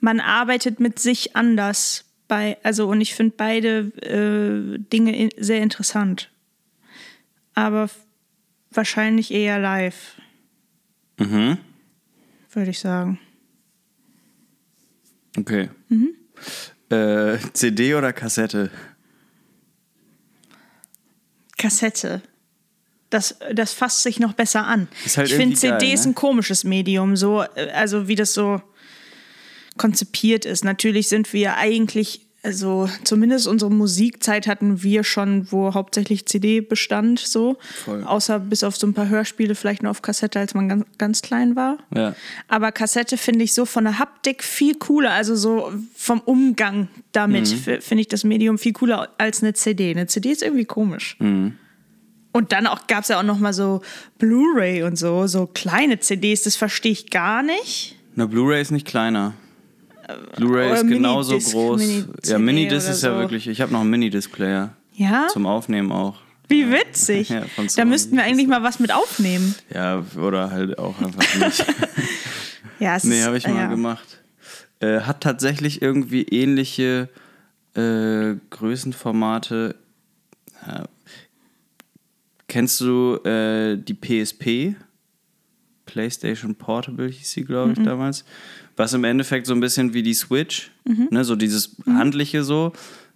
man arbeitet mit sich anders bei, also und ich finde beide äh, Dinge in, sehr interessant. Aber wahrscheinlich eher live, Mhm. würde ich sagen. Okay. Mhm. Äh, CD oder Kassette? Kassette. Das, das fasst sich noch besser an. Ist halt ich finde geil, CD ist ne? ein komisches Medium, so, äh, also wie das so konzipiert ist. Natürlich sind wir eigentlich, also zumindest unsere Musikzeit hatten wir schon, wo hauptsächlich CD bestand, so. Voll. Außer bis auf so ein paar Hörspiele, vielleicht nur auf Kassette, als man ganz, ganz klein war. Ja. Aber Kassette finde ich so von der Haptik viel cooler, also so vom Umgang damit Mhm. finde ich das Medium viel cooler als eine CD. Eine CD ist irgendwie komisch. Mhm. Und dann auch gab es ja auch noch mal so Blu-ray und so, so kleine CDs, das verstehe ich gar nicht. Eine Blu-ray ist nicht kleiner. Blu-ray ist genauso Minidisc, groß. Mini-CD ja, Minidisc ist ja so. wirklich. Ich habe noch einen Minidisc-Player. Ja? Zum Aufnehmen auch. Wie witzig. Ja, da müssten wir eigentlich mal was mit aufnehmen. Ja, oder halt auch einfach nicht. Ja, es nee, habe ich mal ja. gemacht. Äh, hat tatsächlich irgendwie ähnliche äh, Größenformate. Ja. Kennst du äh, die PSP? PlayStation Portable hieß sie, glaube ich, damals. Was im Endeffekt so ein bisschen wie die Switch, Mhm. ne, so dieses handliche so.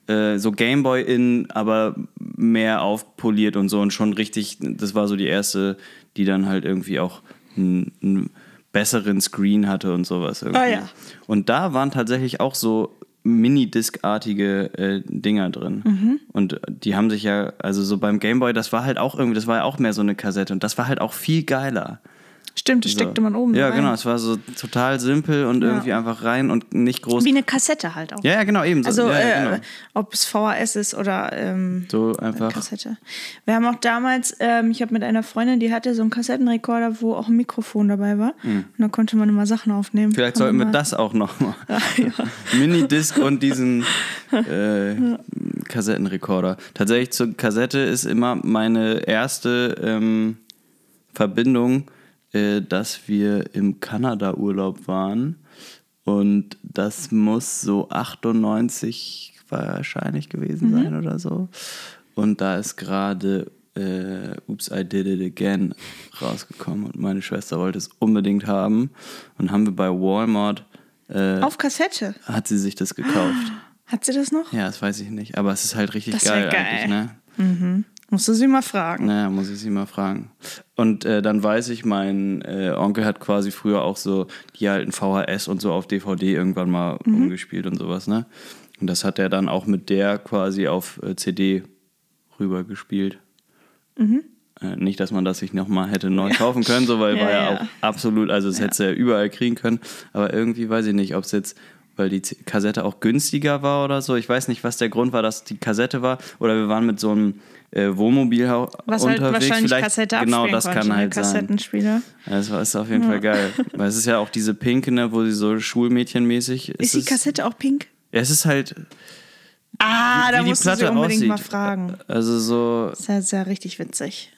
Äh, so Gameboy in, aber mehr aufpoliert und so und schon richtig, das war so die erste, die dann halt irgendwie auch einen, besseren Screen hatte und sowas irgendwie. Ah, ja. Und da waren tatsächlich auch so Minidisc-artige äh, Dinger drin. Mhm. Und die haben sich ja, also so beim Gameboy, das war halt auch irgendwie, das war ja auch mehr so eine Kassette und das war halt auch viel geiler. Stimmt, das So. steckte man oben Ja, rein. genau, es war so total simpel und irgendwie einfach rein und nicht groß. Wie eine Kassette halt auch. Ja, ja, genau, eben. So, Also, ja, ja, äh, genau. ob es VHS ist oder ähm, so einfach. Kassette. Wir haben auch damals, ähm, ich habe mit einer Freundin, die hatte so einen Kassettenrekorder, wo auch ein Mikrofon dabei war. Und da konnte man immer Sachen aufnehmen. Hm. Vielleicht sollten wir das auch noch mal. Minidisc und diesen äh, Kassettenrekorder. Tatsächlich zur Kassette ist immer meine erste ähm, Verbindung, äh, dass wir im Kanada-Urlaub waren. Und das muss so 98 wahrscheinlich gewesen Mhm. sein oder so. Und da ist gerade äh, Oops, I Did It Again rausgekommen. Und meine Schwester wollte es unbedingt haben. Und haben wir bei Walmart, äh, Auf Kassette. hat sie sich das gekauft. Hat sie das noch? Ja, das weiß ich nicht. Aber es ist halt richtig Das geil, geil. eigentlich, ne? Musst du sie mal fragen. Naja, muss ich sie mal fragen. Und äh, dann weiß ich, mein äh, Onkel hat quasi früher auch so die alten VHS und so auf DVD irgendwann mal umgespielt und sowas, ne? Und das hat er dann auch mit der quasi auf äh, CD rübergespielt. Äh, nicht, dass man das sich nochmal hätte neu kaufen können, so, weil Ja, war ja, ja. auch absolut, also es hätte ja überall kriegen können. Aber irgendwie weiß ich nicht, ob es jetzt, weil die Kassette auch günstiger war oder so. Ich weiß nicht, was der Grund war, dass die Kassette war. Oder wir waren mit so einem äh, Wohnmobil Was halt unterwegs. wahrscheinlich Vielleicht, Kassette Genau, das konnte, kann ne? halt sein. Das war ist auf jeden Fall geil. Weil es ist ja auch diese pinke, ne, wo sie so Schulmädchenmäßig Ist die es- Kassette auch pink? Ja, es ist halt. Ah, wie da die musst du sie unbedingt aussieht. mal fragen. Also so. Das ist ja, ist ja richtig witzig.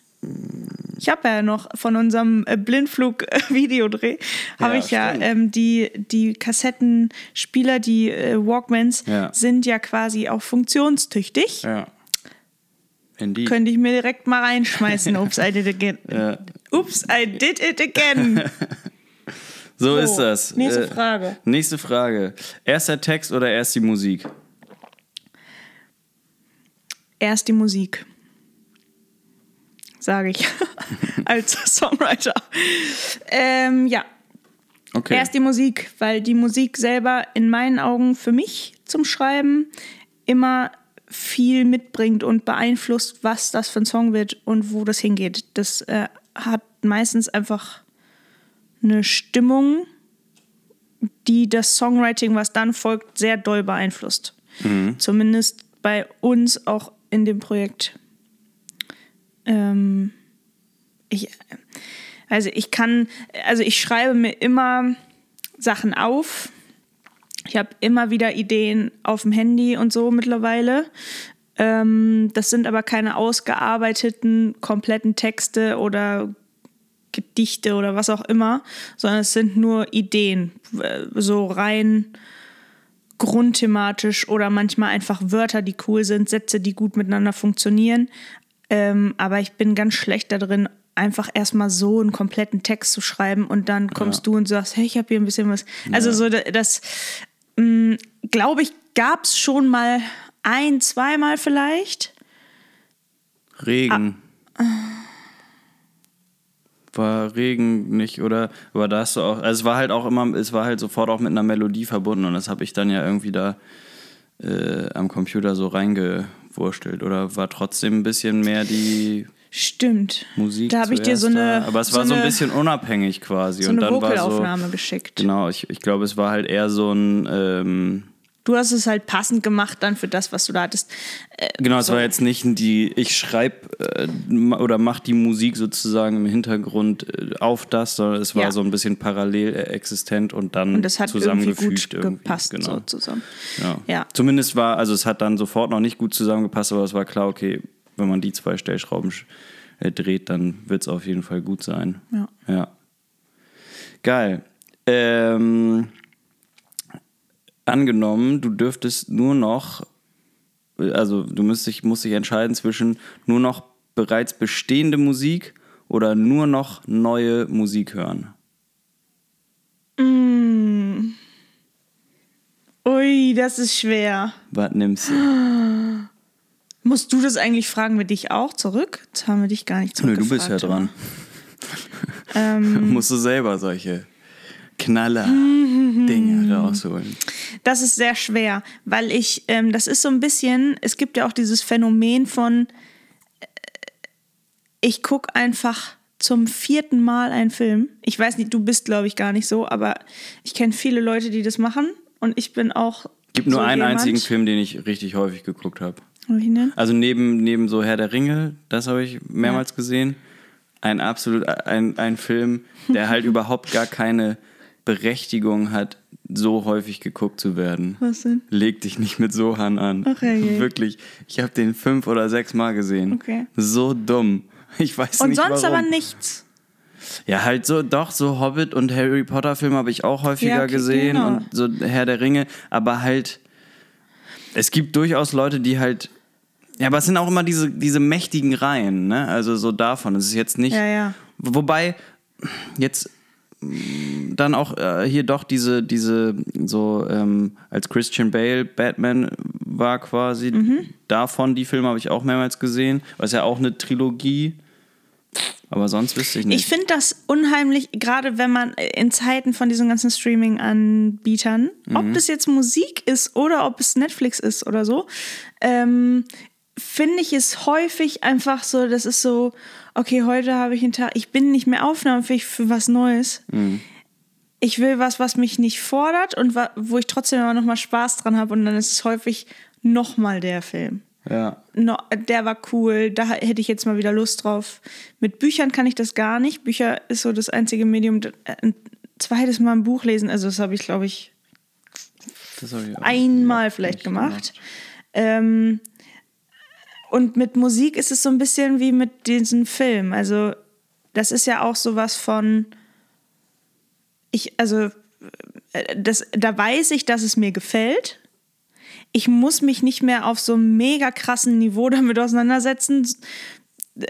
Ich habe ja noch von unserem äh, Blindflug-Videodreh, habe Ja, ich ja ähm, die, die Kassettenspieler, die äh, Walkmans, Ja. sind ja quasi auch funktionstüchtig. Ja. Indeed. Könnte ich mir direkt mal reinschmeißen. Ups, I did it again. Ja. Ups, I did it again. So ist das. nächste Äh, Frage. Nächste Frage. Erst der Text oder erst die Musik? Erst die Musik. Sage ich als Songwriter. Ähm, ja, Okay. Erst die Musik, weil die Musik selber in meinen Augen für mich zum Schreiben immer viel mitbringt und beeinflusst, was das für ein Song wird und wo das hingeht. Das äh, hat meistens einfach eine Stimmung, die das Songwriting, was dann folgt, sehr doll beeinflusst. Zumindest bei uns auch in dem Projekt. Ähm, ich, also ich kann, also ich schreibe mir immer Sachen auf. Ich habe immer wieder Ideen auf dem Handy und so mittlerweile. Ähm, das sind aber keine ausgearbeiteten, kompletten Texte oder Gedichte oder was auch immer, sondern es sind nur Ideen, äh, so rein grundthematisch oder manchmal einfach Wörter, die cool sind, Sätze, die gut miteinander funktionieren. Ähm, aber ich bin ganz schlecht da drin, einfach erstmal so einen kompletten Text zu schreiben und dann kommst Ja. du und sagst, hey, ich habe hier ein bisschen was. Also so da- das, mh, glaube ich, gab es schon mal ein, zweimal vielleicht. Regen. Ah. War Regen nicht, oder? Aber da hast du auch, also es war halt auch immer, es war halt sofort auch mit einer Melodie verbunden und das habe ich dann ja irgendwie da äh, am Computer so reingewurstelt. Oder war trotzdem ein bisschen mehr die Stimmt. Musik? Da habe ich dir so eine, da? Aber es war so, ein bisschen unabhängig quasi. so und dann war so, Vocalaufnahme geschickt. Genau, ich, ich glaube, es war halt eher so ein, ähm, Du hast es halt passend gemacht dann für das, was du da hattest. Äh, genau, es so. war jetzt nicht die, ich schreibe äh, oder mach die Musik sozusagen im Hintergrund äh, auf das, sondern es war Ja. so ein bisschen parallel äh, existent und dann Und das hat irgendwie zusammengefügt. gut irgendwie, gepasst genau. so zusammen. Ja. Ja. Zumindest war, also es hat dann sofort noch nicht gut zusammengepasst, aber es war klar, okay, wenn man die zwei Stellschrauben sch- äh, dreht, dann wird es auf jeden Fall gut sein. Ja. Ja. Geil. Ähm, angenommen, du dürftest nur noch, also du musst dich, musst dich entscheiden zwischen nur noch bereits bestehende Musik oder nur noch neue Musik hören. Ui, das ist schwer. Was nimmst du? Musst du das eigentlich fragen wir dich auch zurück? Jetzt haben wir dich gar nicht Nö, zurückgefragt. du bist ja dran. Ähm, Musst du selber solche Knaller-Dinge rausholen. Das ist sehr schwer, weil ich, ähm, das ist so ein bisschen, es gibt ja auch dieses Phänomen von, äh, ich gucke einfach zum vierten Mal einen Film. Ich weiß nicht, du bist, glaube ich, gar nicht so, aber ich kenne viele Leute, die das machen und ich bin auch. Gibt nur so einen jemand. einzigen Film, den ich richtig häufig geguckt habe. Denn? Also neben, neben so Herr der Ringe, das habe ich mehrmals gesehen. Ein absolut, ein, ein Film, der halt überhaupt gar keine Berechtigung hat, so häufig geguckt zu werden. Was denn? Leg dich nicht mit Sohan an. Ach, herrje. Wirklich. Ich habe den fünf oder sechs Mal gesehen. Okay. So dumm. Ich weiß Und nicht sonst warum. aber nichts. Ja, halt so, doch, so Hobbit und Harry Potter Filme habe ich auch häufiger Ja, okay, gesehen genau. und so Herr der Ringe, aber halt, es gibt durchaus Leute, die halt, ja, aber es sind auch immer diese, diese mächtigen Reihen, ne? Also so davon. Es ist jetzt nicht, Ja, ja. wobei, jetzt dann auch äh, hier doch diese, diese, so, ähm, als Christian Bale Batman war quasi, Mhm. davon, die Filme habe ich auch mehrmals gesehen, was ja auch eine Trilogie, aber sonst wüsste ich nicht. Ich finde das unheimlich, gerade wenn man in Zeiten von diesen ganzen Streaming-Anbietern, Mhm. ob das jetzt Musik ist oder ob es Netflix ist oder so, ähm, finde ich es häufig einfach so, das ist so, okay, heute habe ich einen Tag, ich bin nicht mehr aufnahmefähig für was Neues. Ich will was, was mich nicht fordert und wo ich trotzdem aber nochmal Spaß dran habe und dann ist es häufig nochmal der Film. Ja. No, der war cool, da hätte ich jetzt mal wieder Lust drauf. Mit Büchern kann ich das gar nicht. Bücher ist so das einzige Medium, äh, ein zweites Mal ein Buch lesen, also das habe ich, glaube ich, habe ich einmal vielleicht gemacht. Ähm, und mit Musik ist es so ein bisschen wie mit diesem Film. Also, das ist ja auch sowas von. Ich, also, äh, das, da weiß ich, dass es mir gefällt. Ich muss mich nicht mehr auf so einem mega krassen Niveau damit auseinandersetzen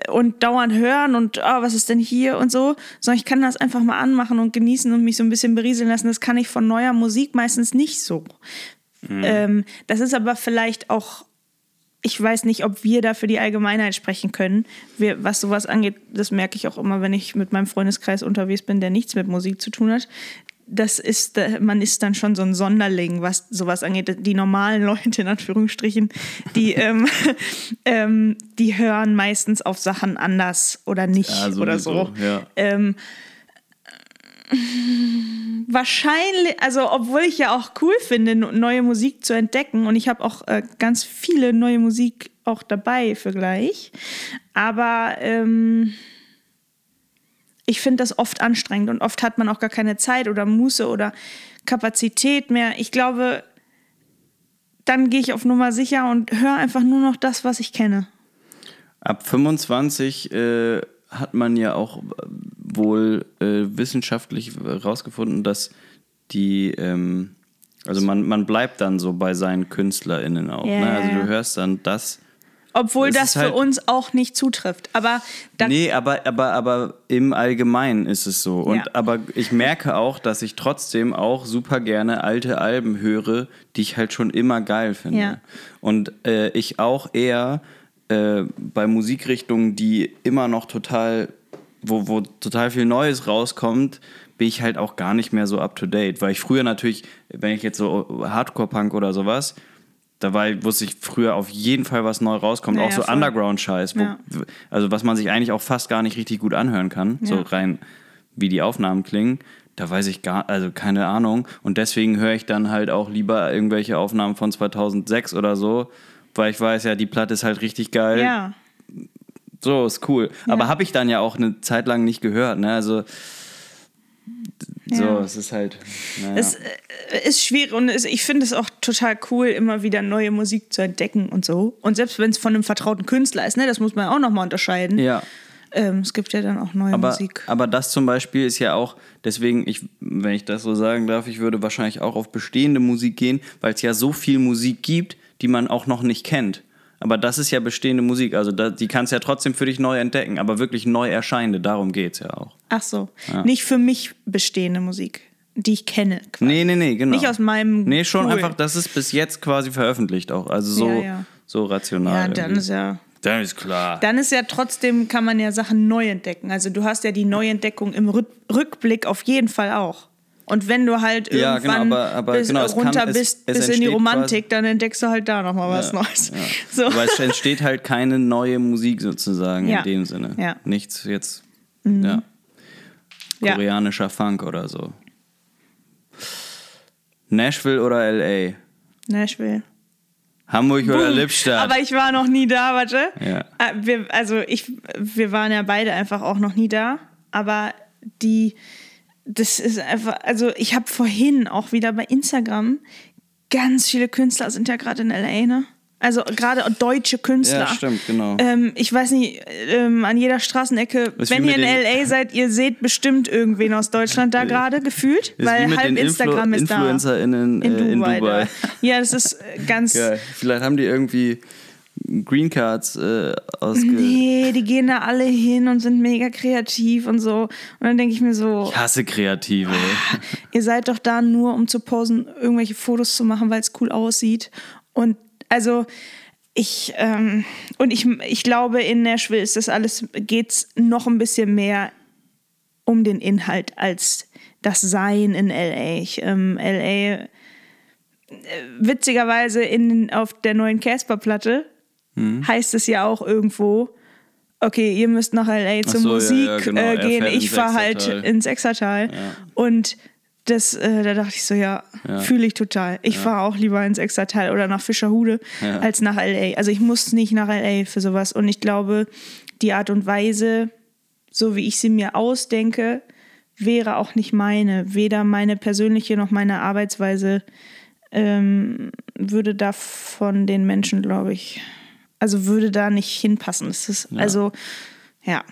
und dauernd hören und ah, was ist denn hier und so, sondern ich kann das einfach mal anmachen und genießen und mich so ein bisschen berieseln lassen. Das kann ich von neuer Musik meistens nicht so. Ähm, das ist aber vielleicht auch, ich weiß nicht, ob wir da für die Allgemeinheit sprechen können. Wir, was sowas angeht, das merke ich auch immer, wenn ich mit meinem Freundeskreis unterwegs bin, der nichts mit Musik zu tun hat. Das ist, äh, man ist dann schon so ein Sonderling, was sowas angeht. Die normalen Leute, in Anführungsstrichen, die, ähm, ähm, die hören meistens auf Sachen anders oder nicht Ja, oder so. Ja. Ähm, wahrscheinlich, also obwohl ich ja auch cool finde, neue Musik zu entdecken und ich habe auch äh, ganz viele neue Musik auch dabei für gleich, aber ähm, ich finde das oft anstrengend und oft hat man auch gar keine Zeit oder Muße oder Kapazität mehr. Ich glaube, dann gehe ich auf Nummer sicher und höre einfach nur noch das, was ich kenne. Ab 25 äh, hat man ja auch wohl äh, wissenschaftlich herausgefunden, dass die, ähm, also man, man bleibt dann so bei seinen KünstlerInnen auch. Ja, ne? Also du hörst dann das. Obwohl Es das für halt- uns auch nicht zutrifft. Aber Nee, aber, aber, aber im Allgemeinen ist es so. Und Ja. aber ich merke auch, dass ich trotzdem auch super gerne alte Alben höre, die ich halt schon immer geil finde. Ja. Und äh, ich auch eher äh, bei Musikrichtungen, die immer noch total, wo, wo total viel Neues rauskommt, bin ich halt auch gar nicht mehr so up to date. Weil ich früher natürlich, wenn ich jetzt so Hardcore-Punk oder sowas, da war, wusste ich früher auf jeden Fall, was neu rauskommt. Ja, auch so ja. Underground-Scheiß, Ja. also was man sich eigentlich auch fast gar nicht richtig gut anhören kann, so rein wie die Aufnahmen klingen. Da weiß ich gar, also keine Ahnung. Und deswegen höre ich dann halt auch lieber irgendwelche Aufnahmen von 2006 oder so, weil ich weiß, ja, die Platte ist halt richtig geil. ja. So, ist cool. Aber Ja. habe ich dann ja auch eine Zeit lang nicht gehört, ne? Also, so, Ja. es ist halt. Naja. Es äh, ist schwierig und es, ich finde es auch total cool, immer wieder neue Musik zu entdecken und so. Und selbst wenn es von einem vertrauten Künstler ist, ne, das muss man auch nochmal unterscheiden. ja. Ähm, es gibt ja dann auch neue Aber, Musik. aber das zum Beispiel ist ja auch, deswegen, ich, wenn ich das so sagen darf, ich würde wahrscheinlich auch auf bestehende Musik gehen, weil es ja so viel Musik gibt, die man auch noch nicht kennt. Aber das ist ja bestehende Musik, also da, die kannst du ja trotzdem für dich neu entdecken, aber wirklich neu erscheinende, darum geht es ja auch. Ach so. Nicht für mich bestehende Musik, die ich kenne. Quasi. Nee, nee, nee, genau. Nicht aus meinem Nee, schon Pool. einfach, das ist bis jetzt quasi veröffentlicht auch, also so, Ja, ja. so rational. Ja, dann irgendwie. ist ja. dann ist klar. Dann ist ja trotzdem, kann man ja Sachen neu entdecken. Also du hast ja die Neuentdeckung im Rück- Rückblick auf jeden Fall auch. Und wenn du halt Ja, genau, irgendwann aber- aber bis, genau, es runter kann- es- bist es bis in die Romantik, dann entdeckst du halt da nochmal was Neues. So. Aber es entsteht halt keine neue Musik sozusagen Ja. in dem Sinne. Ja. Mhm. Nichts jetzt, ja, Ja. koreanischer Funk oder so. Nashville oder LA? Nashville. Hamburg oder Boom. Lippstadt? Aber ich war noch nie da, warte. Ja. Äh, Wir, also ich, wir waren ja beide einfach auch noch nie da. Aber die, das ist einfach, also ich habe vorhin auch wieder bei Instagram, ganz viele Künstler sind ja gerade in L.A., ne? Also gerade deutsche Künstler. Ja, stimmt, genau. Ähm, ich weiß nicht, ähm, an jeder Straßenecke, Ist wenn ihr in L.A. seid, ihr seht bestimmt irgendwen aus Deutschland da gerade gefühlt, weil halb Instagram Influ ist da. InfluencerInnen äh, In Dubai. in Dubai. Ja, das ist äh, ganz. Geil. Vielleicht haben die irgendwie Green Cards äh, ausge... Nee, die gehen da alle hin und sind mega kreativ und so. Und dann denke ich mir so, Ich hasse Kreative. ihr seid doch da nur, um zu posen, irgendwelche Fotos zu machen, weil es cool aussieht. Und also ich, ähm, und ich, ich glaube, in Nashville ist das alles, geht's noch ein bisschen mehr um den Inhalt als das Sein in LA. Ich, ähm, LA, äh, witzigerweise in, auf der neuen Casper-Platte heißt es ja auch irgendwo, okay, ihr müsst nach LA zur so, ja, Musik ja, genau. äh, Er gehen, fährt ich fahre halt ins Exertal. Und das, äh, da dachte ich so, ja, Ja. fühle ich total. Ich fahre auch lieber ins Exertal oder nach Fischerhude Ja. als nach LA. Also ich muss nicht nach LA für sowas. Und ich glaube, die Art und Weise, so wie ich sie mir ausdenke, wäre auch nicht meine. Weder meine persönliche noch meine Arbeitsweise ähm, würde da von den Menschen, glaube ich, also würde da nicht hinpassen. Es ist, Also, ja.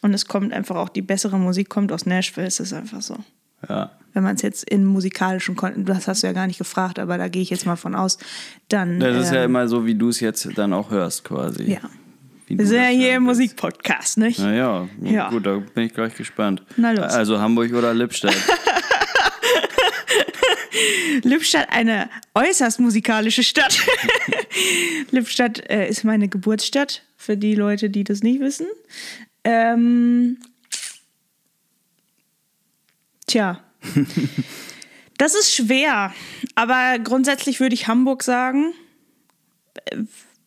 Und es kommt einfach auch, die bessere Musik kommt aus Nashville, es ist einfach so. Ja. Wenn man es jetzt in musikalischen Konten, das hast du ja gar nicht gefragt, aber da gehe ich jetzt mal von aus, dann. Das ist ja ähm, immer so, wie du es jetzt dann auch hörst, quasi. Ja. Wir sind ja hier im. Musikpodcast, nicht? Naja, Ja. gut, da bin ich gleich gespannt. Na los. Also Hamburg oder Lippstadt? Lippstadt, eine äußerst musikalische Stadt. Lippstadt äh, ist meine Geburtsstadt, für die Leute, die das nicht wissen. Ähm, tja. Das ist schwer, aber grundsätzlich würde ich Hamburg sagen.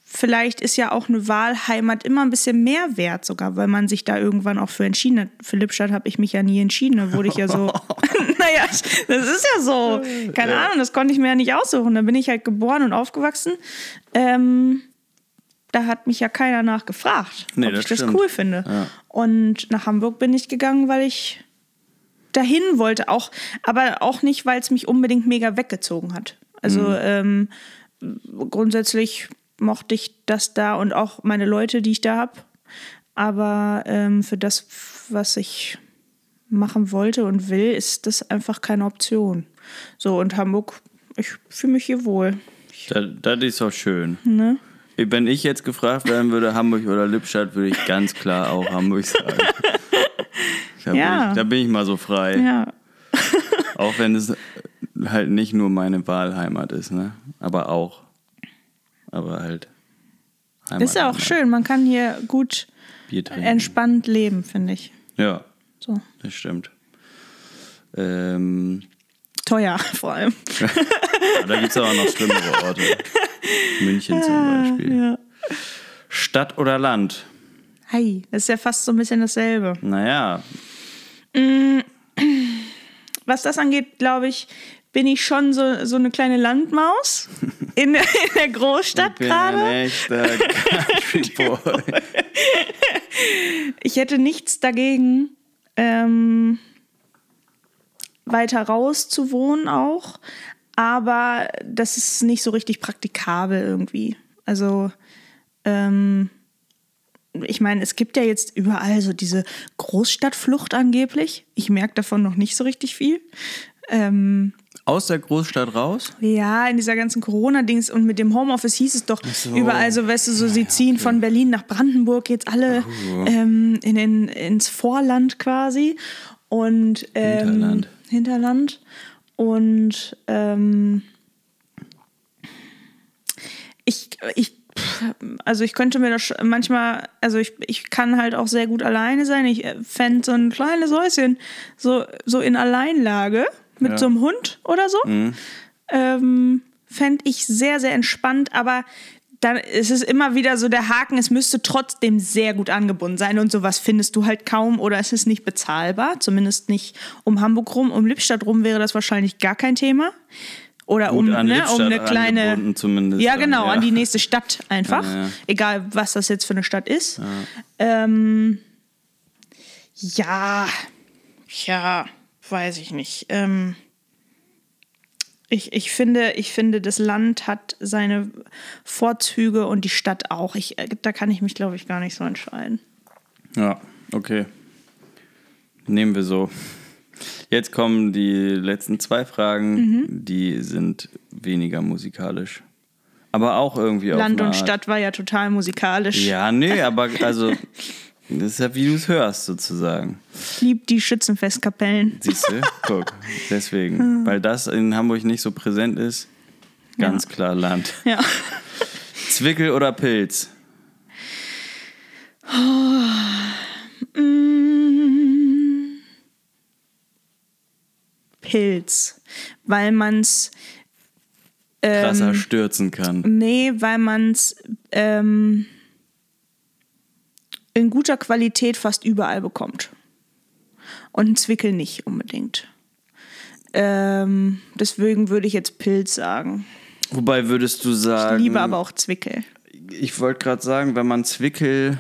Vielleicht ist ja auch eine Wahlheimat immer ein bisschen mehr wert, sogar, weil man sich da irgendwann auch für entschieden hat. Für Lippstadt habe ich mich ja nie entschieden, da wurde ich ja so. naja, das ist ja so. Keine Ahnung, das konnte ich mir ja nicht aussuchen. Da bin ich halt geboren und aufgewachsen. Ähm, da hat mich ja keiner nachgefragt, Nee, ob das ich das stimmt. cool finde. Ja. Und nach Hamburg bin ich gegangen, weil ich dahin wollte, auch, aber auch nicht, weil es mich unbedingt mega weggezogen hat. Also ähm, grundsätzlich mochte ich das da und auch meine Leute, die ich da habe. Aber ähm, für das, was ich machen wollte und will, ist das einfach keine Option. So, und Hamburg, ich fühle mich hier wohl. das, das ist doch schön. Ne? Wenn ich jetzt gefragt werden würde, Hamburg oder Lippstadt, würde ich ganz klar auch Hamburg sagen. Da, Ja. bin ich, da bin ich mal so frei. Ja. Auch wenn es halt nicht nur meine Wahlheimat ist, ne? Aber auch. Aber halt. Heimat, Ist ja auch Heimat. schön. Man kann hier gut entspannt leben, finde ich. Ja, So. das stimmt. Ähm, Teuer vor allem. aber da gibt es aber noch schlimmere Orte. München zum Beispiel. Ja. Stadt oder Land? Hi, das ist ja fast so ein bisschen dasselbe. Naja, Was das angeht, glaube ich, bin ich schon so, so eine kleine Landmaus in der, in der Großstadt gerade. Ich hätte nichts dagegen, ähm, weiter raus zu wohnen auch, aber das ist nicht so richtig praktikabel irgendwie. Also, ähm, ich meine, es gibt ja jetzt überall so diese Großstadtflucht angeblich. Ich merke davon noch nicht so richtig viel. Ähm, Aus der Großstadt raus? ja, in dieser ganzen Corona-Dings und mit dem Homeoffice hieß es doch so. überall so, weißt du, so sie ziehen von Berlin nach Brandenburg jetzt alle ähm, in den, ins Vorland quasi und ähm, Hinterland. Hinterland und ähm, ich, ich also ich könnte mir das manchmal, also ich, ich kann halt auch sehr gut alleine sein. Ich fände so ein kleines Häuschen so, so in Alleinlage mit Ja. so einem Hund oder so. Ähm, fände ich sehr, sehr entspannt, aber dann ist es immer wieder so der Haken, es müsste trotzdem sehr gut angebunden sein und sowas findest du halt kaum oder es ist nicht bezahlbar, zumindest nicht um Hamburg rum, um Lippstadt rum wäre das wahrscheinlich gar kein Thema. Oder Gut, um, ne, um eine kleine. zumindest Ja, dann, genau, ja. an die nächste Stadt einfach. Ja, ja. Egal, was das jetzt für eine Stadt ist. Ähm, ja, ja, weiß ich nicht. Ähm, ich, ich, finde, ich finde, das Land hat seine Vorzüge und die Stadt auch. Ich, äh, da kann ich mich, glaube ich, gar nicht so entscheiden. Ja, okay. Nehmen wir so. Jetzt kommen die letzten zwei Fragen, Mhm. die sind weniger musikalisch. Aber auch irgendwie auf Land und. Stadt war ja total musikalisch. Ja, nee, aber also, das ist ja wie du es hörst, sozusagen. Ich liebe die Schützenfestkapellen. Siehst du? Guck, deswegen. Weil das in Hamburg nicht so präsent ist, ganz klar Land. Ja. Zwickel oder Pilz? Pilz. Weil man's. Ähm, Krasser stürzen kann. Nee, weil man es ähm, in guter Qualität fast überall bekommt. Und ein Zwickel nicht unbedingt. Ähm, deswegen würde ich jetzt Pilz sagen. Wobei würdest du sagen. Ich liebe aber auch Zwickel. Ich wollte gerade sagen, wenn man Zwickel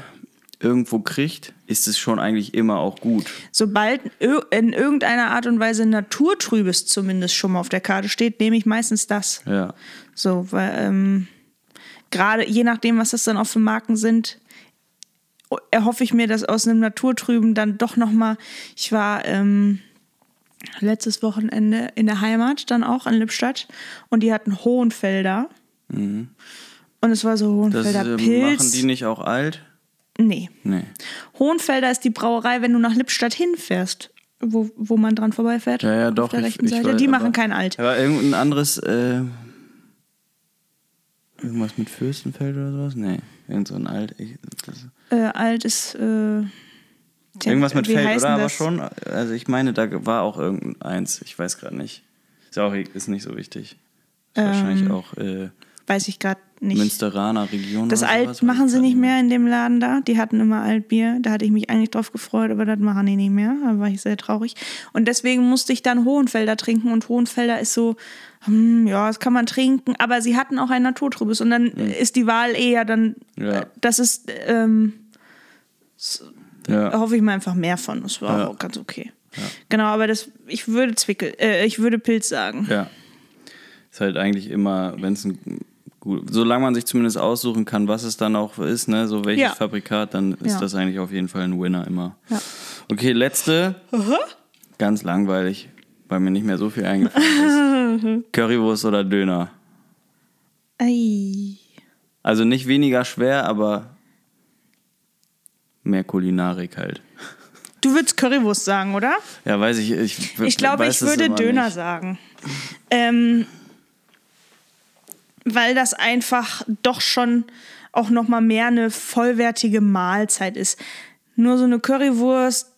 irgendwo kriegt, ist es schon eigentlich immer auch gut. Sobald in irgendeiner Art und Weise Naturtrübes zumindest schon mal auf der Karte steht, nehme ich meistens das. Ja. So, weil ähm, gerade je nachdem, was das dann auch für Marken sind, erhoffe ich mir, dass aus einem Naturtrüben dann doch noch mal. Ich war ähm, letztes Wochenende in der Heimat, dann auch in Lippstadt, und die hatten Hohenfelder. Und es war so Das Hohenfelder äh, Pilz. machen die nicht auch alt? nee. Nee. Hohenfelder ist die Brauerei, wenn du nach Lippstadt hinfährst, wo, wo man dran vorbeifährt. Ja, ja, Auf doch. der ich- rechten Seite. weiß, die machen kein Alt. Aber irgendein anderes, äh, irgendwas mit Fürstenfeld oder sowas? Nee, irgend so ein alt. Ich, Äh, alt ist. Äh, irgendwas mit Feld, oder? Aber schon. Also ich meine, da war auch irgendeins. Ich weiß gerade nicht. Ist auch ist nicht so wichtig. Ist wahrscheinlich Ähm, auch äh, Weiß ich gerade nicht. Münsteraner Region. Das Alt sowas, machen sie nicht mehr in dem Laden da. Die hatten immer Altbier. Da hatte ich mich eigentlich drauf gefreut, aber das machen die nicht mehr. Da war ich sehr traurig. Und deswegen musste ich dann Hohenfelder trinken. Und Hohenfelder ist so, hm, ja, das kann man trinken. Aber sie hatten auch ein Naturtrübes. Und dann ist die Wahl eher dann, Ja. äh, das ist, ähm, Ja. hoffe ich mal einfach mehr von. Das war Ja. auch ganz okay. Genau, aber das, ich würde Zwickel, äh, ich würde Pilz sagen. Ja. Ist halt eigentlich immer, wenn es ein gut, solange man sich zumindest aussuchen kann, was es dann auch ist, ne, so welches Ja. Fabrikat, dann ist Ja. das eigentlich auf jeden Fall ein Winner immer. Ja. Okay, letzte. Ganz langweilig, weil mir nicht mehr so viel eingefallen ist. Currywurst oder Döner? Ei. Also nicht weniger schwer, aber mehr Kulinarik halt. Du würdest Currywurst sagen, oder? Ja, weiß ich. Ich, Ich glaube, ich würde Döner nicht. sagen. Ähm, weil das einfach doch schon auch noch mal mehr eine vollwertige Mahlzeit ist. Nur so eine Currywurst,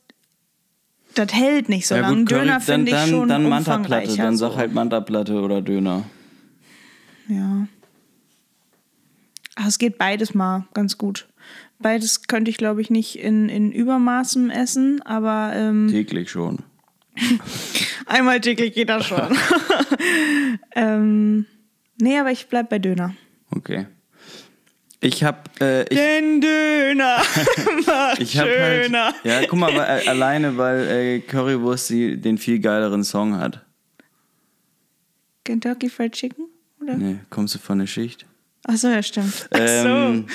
das hält nicht so Ja, lange. gut, Curry, Döner finde ich schon dann. Manta-Platte, dann sag halt Manta-Platte oder Döner. Ja. Ach, es geht beides mal ganz gut. Beides könnte ich, glaube ich, nicht in, in Übermaßen essen, aber ähm, Täglich schon. einmal täglich geht das schon. ähm, nee, aber ich bleib bei Döner. Okay. Ich hab, äh, ich, Den Döner macht ich hab halt, schöner. ja, guck mal, weil, äh, alleine, weil äh, Currywurst die, den viel geileren Song hat. Kentucky Fried Chicken? Oder? Nee, kommst du von der Schicht? Ach so, ja, stimmt. Ach so. Ähm,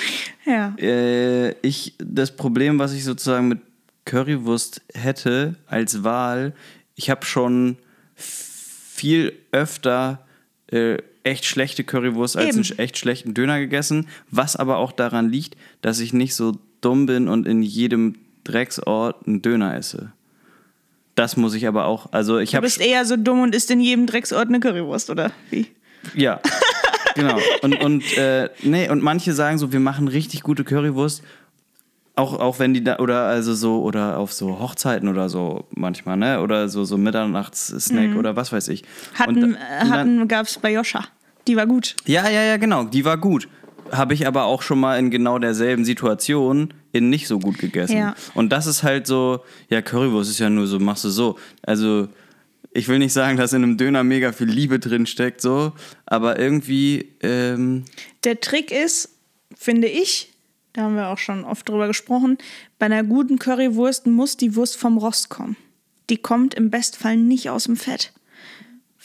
ja. Äh, ich, das Problem, was ich sozusagen mit Currywurst hätte als Wahl, ich habe schon viel öfter äh, echt schlechte Currywurst als Eben. einen echt schlechten Döner gegessen, was aber auch daran liegt, dass ich nicht so dumm bin und in jedem Drecksort einen Döner esse. Das muss ich aber auch, also ich Du bist eher so dumm und isst in jedem Drecksort eine Currywurst, oder wie? Ja, genau. Und, und, äh, nee, und manche sagen so, wir machen richtig gute Currywurst. Auch, auch wenn die da, oder also so, oder auf so Hochzeiten oder so manchmal, ne? Oder so, so Mitternachtssnack oder was weiß ich. Mhm. Hatten, und, äh, hatten gab's bei Joscha. Die war gut. ja, ja, ja, genau, die war gut. Habe ich aber auch schon mal in genau derselben Situation in nicht so gut gegessen. Ja. Und das ist halt so, ja, Currywurst ist ja nur so, machst du so. Also, ich will nicht sagen, dass in einem Döner mega viel Liebe drin steckt, so, aber irgendwie, ähm, Der Trick ist, finde ich, da haben wir auch schon oft drüber gesprochen, bei einer guten Currywurst muss die Wurst vom Rost kommen. Die kommt im Bestfall nicht aus dem Fett.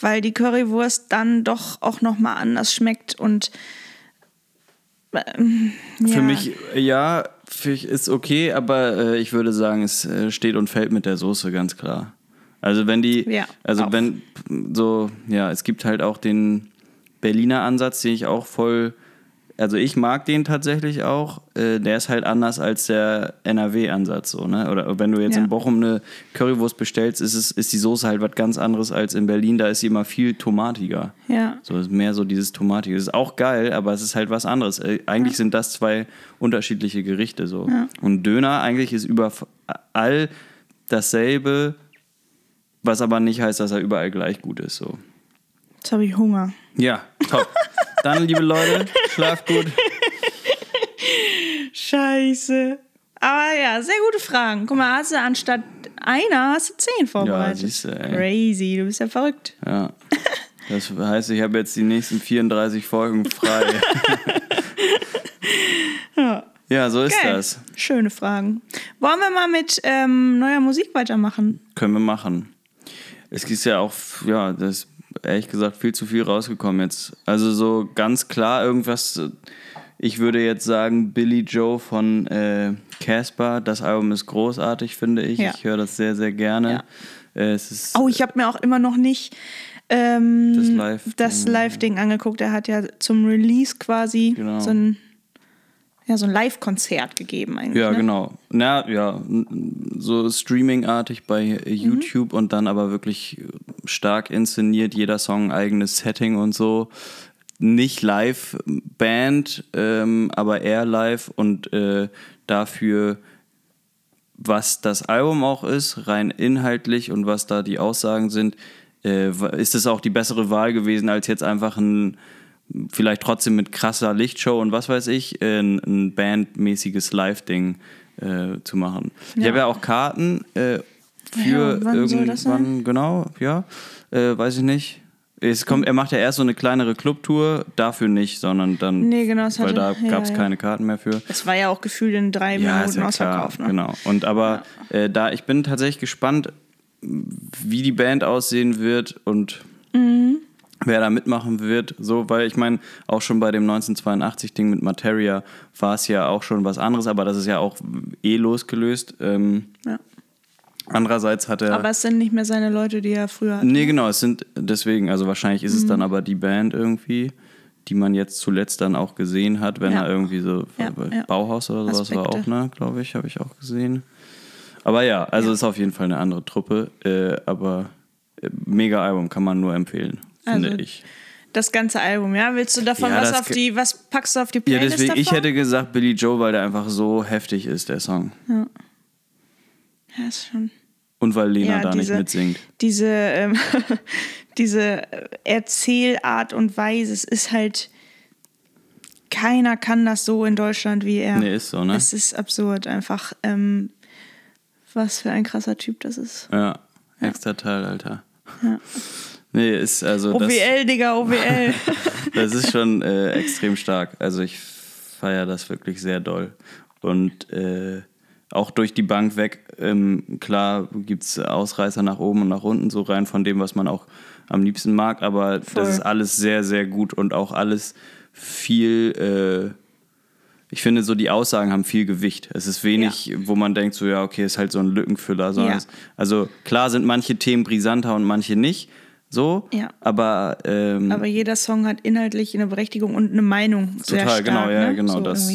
Weil die Currywurst dann doch auch nochmal anders schmeckt und ähm, Für ja. mich, ja, für mich ist okay, aber äh, ich würde sagen, es äh, steht und fällt mit der Soße, ganz klar. Also wenn die, Ja, also auch. wenn so, ja, es gibt halt auch den Berliner Ansatz, den ich auch voll, also ich mag den tatsächlich auch. Äh, der ist halt anders als der NRW-Ansatz, so, ne? Oder wenn du jetzt Ja. in Bochum eine Currywurst bestellst, ist, es, ist die Soße halt was ganz anderes als in Berlin. Da ist sie immer viel tomatiger. Ja. So ist mehr so dieses Tomatige. Ist auch geil, aber es ist halt was anderes. Äh, Eigentlich sind das zwei unterschiedliche Gerichte so. Und Döner eigentlich ist überall dasselbe, was aber nicht heißt, dass er überall gleich gut ist. So. Jetzt habe ich Hunger. Ja, top. Dann, liebe Leute, schlaft gut. Scheiße. Aber ja, sehr gute Fragen. Guck mal, hast du anstatt einer hast du zehn vorbereitet. Ja, siehste, ey. Crazy, du bist ja verrückt. Ja. Das heißt, ich habe jetzt die nächsten 34 Folgen frei. Ja. ja, so ist Geil. das. Schöne Fragen. Wollen wir mal mit ähm, neuer Musik weitermachen? Können wir machen. Es ist ja auch, ja, das ehrlich gesagt viel zu viel rausgekommen jetzt. Also so ganz klar irgendwas, äh, ich würde jetzt sagen, Billy Joe von äh, Casper, das Album ist großartig, finde ich. Ja. Ich höre das sehr, sehr gerne. Äh, es ist Oh, ich habe mir auch immer noch nicht ähm, Das Live- Live-Ding angeguckt. Er hat ja zum Release quasi Genau. so ein, ja, so ein Live-Konzert gegeben eigentlich. Ja, ne? genau. Na, ja, so Streaming-artig bei Mhm. YouTube und dann aber wirklich stark inszeniert, jeder Song ein eigenes Setting und so. Nicht Live-Band, ähm, aber eher live und äh, dafür, was das Album auch ist, rein inhaltlich und was da die Aussagen sind, äh, ist es auch die bessere Wahl gewesen, als jetzt einfach ein vielleicht trotzdem mit krasser Lichtshow und was weiß ich, ein, ein bandmäßiges Live-Ding äh, zu machen. Ich Ja. habe ja auch Karten äh, für Ja, irgendwann, genau, ja, äh, weiß ich nicht. Es kommt, er macht ja erst so eine kleinere Clubtour, dafür nicht, sondern dann, Nee, genau, das weil hatte- da gab es ja. keine Karten mehr für. Das war ja auch gefühlt in drei Minuten ausverkauft. Ne? genau. Und aber äh, da, ich bin tatsächlich gespannt, wie die Band aussehen wird und Mhm. Wer da mitmachen wird. So, weil ich meine, auch schon bei dem 1982-Ding mit Materia war es ja auch schon was anderes, aber das ist ja auch eh losgelöst. Ähm, Ja. andererseits hat er. Aber es sind nicht mehr seine Leute, die er früher hatte. Nee, genau, es sind deswegen, also wahrscheinlich ist Mhm. es dann aber die Band irgendwie, die man jetzt zuletzt dann auch gesehen hat, wenn Ja. er irgendwie so Ja. Bauhaus oder sowas war auch, Aspekte. ne, glaube ich, habe ich auch gesehen. Aber ja, also ist auf jeden Fall eine andere Truppe, äh, aber äh, mega Album kann man nur empfehlen, finde Also, ich. Das ganze Album, ja? Willst du davon Ja, was auf die, was packst du auf die Ja, Playlist deswegen, ich davon? hätte gesagt Billy Joe, weil der einfach so heftig ist, der Song. ja, ist schon. Und weil Lena Ja, da diese- nicht mitsingt. diese, ähm, diese Erzählart und Weise, es ist halt, keiner kann das so in Deutschland wie er. Nee, ist so, ne? Es ist absurd, einfach, ähm, was für ein krasser Typ das ist. Ja, extra Teil, Alter. Nee, ist also das, OWL, Digga, OWL. das ist schon äh, extrem stark. Also ich feiere das wirklich sehr doll. Und äh, auch durch die Bank weg, ähm, klar gibt es Ausreißer nach oben und nach unten, so rein von dem, was man auch am liebsten mag, aber Voll. das ist alles sehr, sehr gut und auch alles viel, äh, ich finde so die Aussagen haben viel Gewicht. Es ist wenig, wo man denkt so, ja, okay, ist halt so ein Lückenfüller. Ja. also klar sind manche Themen brisanter und manche nicht, so, Ja. aber, ähm, Aber jeder Song hat inhaltlich eine Berechtigung und eine Meinung. Total, stark, genau, ja, ne? genau. So das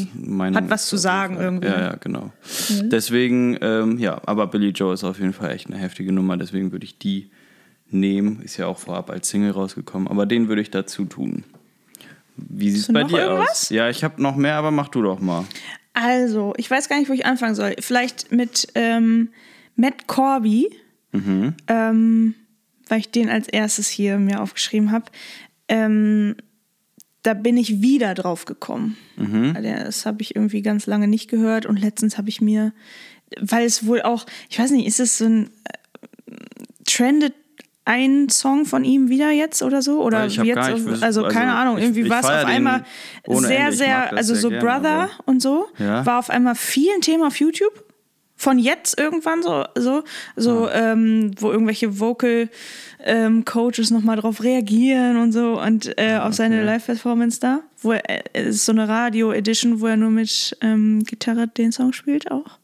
Hat was zu sagen irgendwie. Mhm. Ja, ja, genau. Deswegen, ähm, ja, aber Billy Joe ist auf jeden Fall echt eine heftige Nummer, deswegen würde ich die nehmen. Ist ja auch vorab als Single rausgekommen, aber den würde ich dazu tun. Wie sieht es bei dir irgendwas? aus? Ja, ich habe noch mehr, aber mach du doch mal. Also, ich weiß gar nicht, wo ich anfangen soll. Vielleicht mit ähm, Matt Corby, Mhm. ähm, weil ich den als erstes hier mir aufgeschrieben habe. Ähm, da bin ich wieder drauf gekommen. Mhm. Also, Das habe ich irgendwie ganz lange nicht gehört und letztens habe ich mir, weil es wohl auch, ich weiß nicht, ist es so ein äh, trendet ein Song von ihm wieder jetzt oder so oder hab jetzt nicht also, also keine Ahnung ich- irgendwie war es auf einmal sehr Ende. Sehr also sehr so gern, Brother aber- und so Ja. war auf einmal viel ein Thema auf YouTube von jetzt irgendwann so so so Ah. ähm, wo irgendwelche Vocal ähm, Coaches noch mal drauf reagieren und so und äh, Ah, auf seine Live Performance da wo er äh, es ist so eine Radio Edition wo er nur mit ähm, Gitarre den Song spielt auch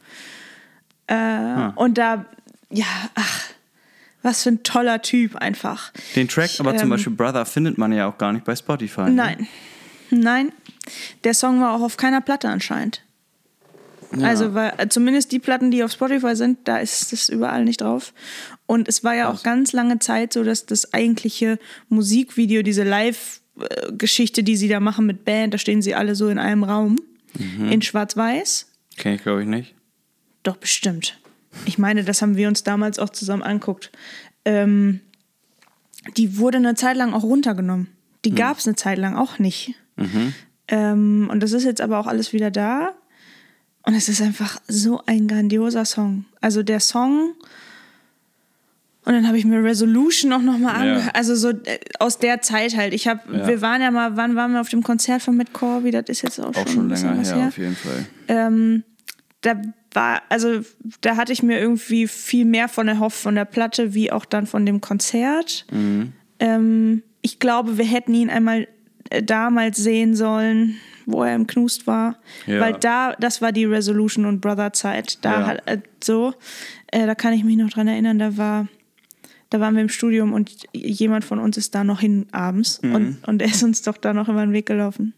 äh, und da ja ach was für ein toller Typ einfach Den Track, aber zum ähm, Beispiel Brother, findet man ja auch gar nicht bei Spotify. ne? Nein. Nein. Der Song war auch auf keiner Platte anscheinend. Ja. Also weil, äh, zumindest die Platten, die auf Spotify sind, da ist es überall nicht drauf. Und es war ja Krass. auch ganz lange Zeit so, dass das eigentliche Musikvideo, diese Live-Geschichte, die sie da machen mit Band, da stehen sie alle so in einem Raum, Mhm. in Schwarz-Weiß. Kenn ich, glaube ich, nicht. Doch, bestimmt. Ich meine, das haben wir uns damals auch zusammen anguckt. Ähm, die wurde eine Zeit lang auch runtergenommen. Die gab es eine Zeit lang auch nicht. Ähm, und das ist jetzt aber auch alles wieder da. Und es ist einfach so ein grandioser Song. Also der Song. Und dann habe ich mir Resolution auch nochmal Ja. angehört. Also so äh, aus der Zeit halt. Ich habe, Ja. wir waren ja mal, wann waren wir auf dem Konzert von Matt Corby? Das ist jetzt auch, Auch schon, schon länger was her, auf jeden Fall. ähm, da war, also da hatte ich mir irgendwie viel mehr von erhofft von der Platte, wie auch dann von dem Konzert. Mhm. Ähm, ich glaube, wir hätten ihn einmal äh, damals sehen sollen, wo er im Knust war. Ja. Weil da, das war die Resolution und Brother Zeit. Da Ja. hat äh, so, äh, da kann ich mich noch dran erinnern, da war. Da waren wir im Studium und jemand von uns ist da noch hin abends Mhm. und, und er ist uns doch da noch über den Weg gelaufen.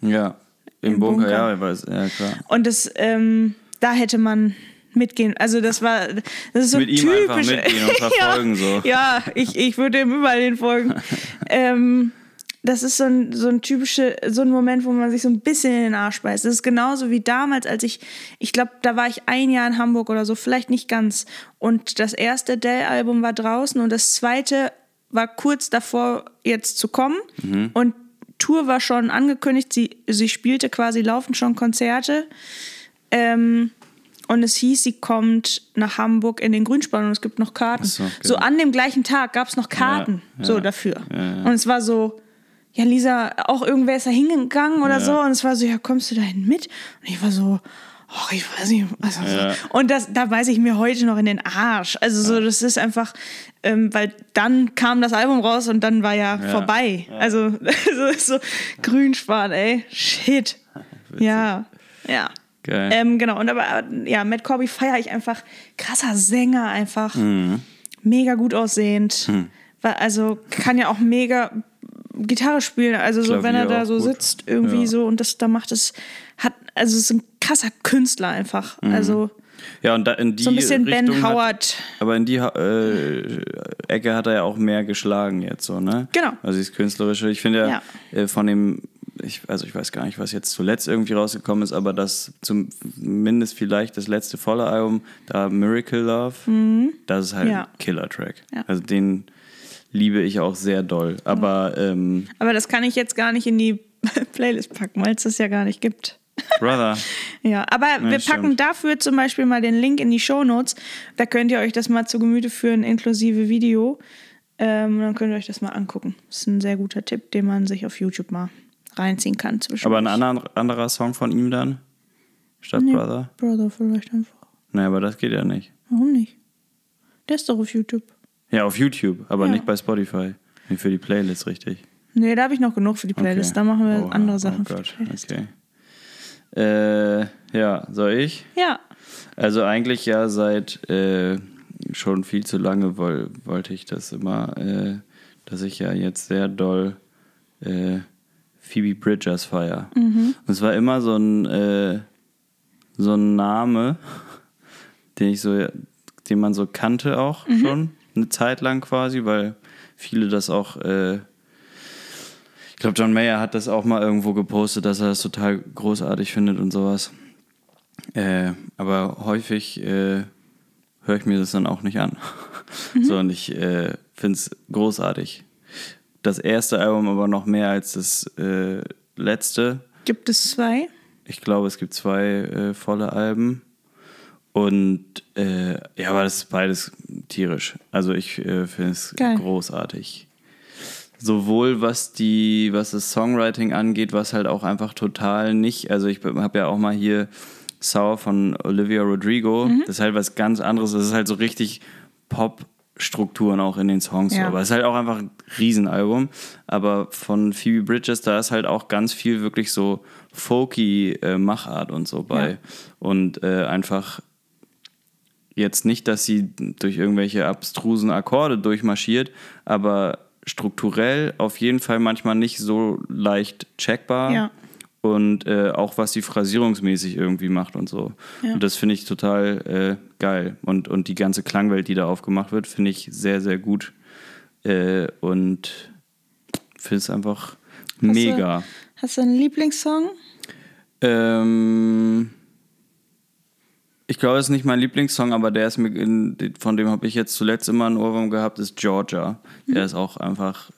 Ja, im, Im Bunker, Bunker. ja, ich weiß, ja klar. Und das, ähm, da hätte man mitgehen. Also das war, das ist so Mit ihm typisch. einfach mitgehen und verfolgen, ja, so. Ja, ich, ich würde ihm überall den folgen. ähm, das ist so ein, so ein typischer, so ein Moment, wo man sich so ein bisschen in den Arsch beißt. Das ist genauso wie damals, als ich, ich glaube, da war ich ein Jahr in Hamburg oder so, vielleicht nicht ganz. Und das erste Dell-Album war draußen und das zweite war kurz davor, jetzt zu kommen. Mhm. Und Tour war schon angekündigt, sie, sie spielte quasi, laufen schon Konzerte. Ähm, und es hieß, sie kommt nach Hamburg in den Grünspan und es gibt noch Karten. So, So, genau. an dem gleichen Tag gab es noch Karten Ja, so ja, dafür. ja, ja. Und es war so, ja, Lisa, auch irgendwer ist da hingegangen oder Ja. so. Und es war so, ja, kommst du dahin mit? Und ich war so, ach, ich weiß nicht. Also Ja. so. Und das, da weiß ich mir heute noch in den Arsch. Also so, das ist einfach, ähm, weil dann kam das Album raus und dann war ja, Ja. vorbei. Also so, so Grünspan, ey, shit. Ja, ja. Geil. Ähm, genau, und aber ja, Matt Corby feiere ich einfach. Krasser Sänger einfach. Mega gut aussehend. War, also kann ja auch mega Gitarre spielen. Also so, wenn er da so gut. sitzt irgendwie Ja. so und das da macht es, hat, also ist ein krasser Künstler einfach. Also Ja, und da in die so ein bisschen Ben Richtung Hat, Howard. aber in die äh, Ecke hat er ja auch mehr geschlagen jetzt so, ne? Genau. Also dieses Künstlerische. Ich finde ja, Ja. äh, von dem, ich, also ich weiß gar nicht, was jetzt zuletzt irgendwie rausgekommen ist, aber das zumindest vielleicht das letzte volle Album, da Miracle Love, das ist halt Mhm. Ja. ein Killer-Track. Ja. Also den liebe ich auch sehr doll. Aber ähm, Aber das kann ich jetzt gar nicht in die Playlist packen, weil es das ja gar nicht gibt. Brother, Ja, aber wir packen stimmt. dafür zum Beispiel mal den Link in die Shownotes. Da könnt ihr euch das mal zu Gemüte führen, inklusive Video. Ähm, dann könnt ihr euch das mal angucken. Das ist ein sehr guter Tipp, den man sich auf YouTube mal reinziehen kann. Aber ein anderer, anderer Song von ihm dann? Statt Brother? Brother vielleicht einfach. Nee, aber das geht ja nicht. Warum nicht? Der ist doch auf YouTube. Ja, auf YouTube, aber Ja. nicht bei Spotify. Nee, für die Playlist, richtig. Nee, da habe ich noch genug für die Playlist. Okay. Da machen wir Oha, andere Sachen Oh Gott, okay. Äh, ja, soll ich? Ja. Also eigentlich ja seit äh, schon viel zu lange woll, wollte ich das immer, äh, dass ich ja jetzt sehr doll äh, Phoebe Bridgers feier. Mhm. Und es war immer so ein, äh, so ein Name, den ich so, den man so kannte auch Mhm. schon, eine Zeit lang quasi, weil viele das auch äh, ich glaube, John Mayer hat das auch mal irgendwo gepostet, dass er das total großartig findet und sowas. Äh, aber häufig äh, höre ich mir das dann auch nicht an. So, und ich äh, finde es großartig. Das erste Album aber noch mehr als das äh, letzte. Gibt es zwei? Ich glaube, es gibt zwei äh, volle Alben. Und äh, ja, aber das ist beides tierisch. Also ich äh, finde es Geil. großartig. Sowohl was die, was das Songwriting angeht, was halt auch einfach total nicht, also ich habe ja auch mal hier Sour von Olivia Rodrigo, Mhm. das ist halt was ganz anderes, das ist halt so richtig Pop-Strukturen auch in den Songs. so. Ja. Aber es ist halt auch einfach ein Riesenalbum. Aber von Phoebe Bridges, da ist halt auch ganz viel wirklich so folky äh, Machart und so bei. Ja. Und äh, einfach jetzt nicht, dass sie durch irgendwelche abstrusen Akkorde durchmarschiert, aber strukturell auf jeden Fall manchmal nicht so leicht checkbar. Ja. Und äh, auch was sie phrasierungsmäßig irgendwie macht und so. Ja. Und das finde ich total äh, geil. Und, und die ganze Klangwelt, die da aufgemacht wird, finde ich sehr, sehr gut. Äh, und finde es einfach mega. Hast du einen Lieblingssong? Ähm, ich glaube, es ist nicht mein Lieblingssong, aber der ist mir, in, von dem habe ich jetzt zuletzt immer einen Ohrwurm gehabt, ist Georgia. Der ist auch einfach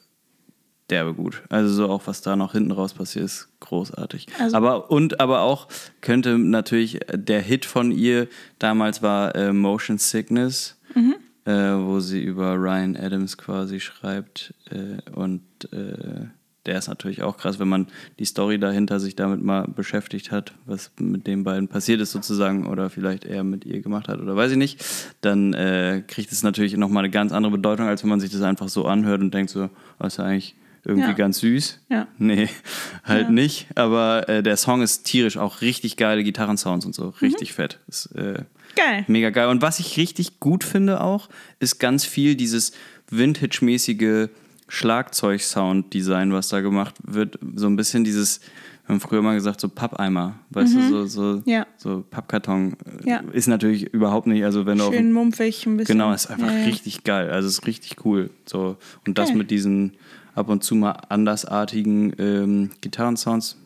derbe gut. Also so auch, was da noch hinten raus passiert, ist großartig. Also- aber und aber auch könnte natürlich der Hit von ihr damals war äh, Motion Sickness, Mhm. äh, wo sie über Ryan Adams quasi schreibt äh, und äh, der ist natürlich auch krass, wenn man die Story dahinter sich damit mal beschäftigt hat, was mit den beiden passiert ist sozusagen oder vielleicht er mit ihr gemacht hat oder weiß ich nicht, dann äh, kriegt es natürlich nochmal eine ganz andere Bedeutung, als wenn man sich das einfach so anhört und denkt so, was ist ja eigentlich irgendwie Ja. ganz süß. Ja. Nee, halt Ja. nicht. Aber äh, der Song ist tierisch, auch richtig geile Gitarrensounds und so. Richtig fett. Ist äh, Geil. mega geil. Und was ich richtig gut finde auch, ist ganz viel dieses Vintage-mäßige Schlagzeug-Sound-Design, was da gemacht wird. So ein bisschen dieses, wir haben früher mal gesagt, so Pappeimer. Weißt du, so, so, Mhm. Ja. so Pappkarton. äh, Ja. Ist natürlich überhaupt nicht, also wenn du auf Schön mumpfig ein bisschen. Genau, ist einfach Ja, richtig geil. Also ist richtig cool. So. Und das mit diesen ab und zu mal andersartigen ähm, Gitarrensounds.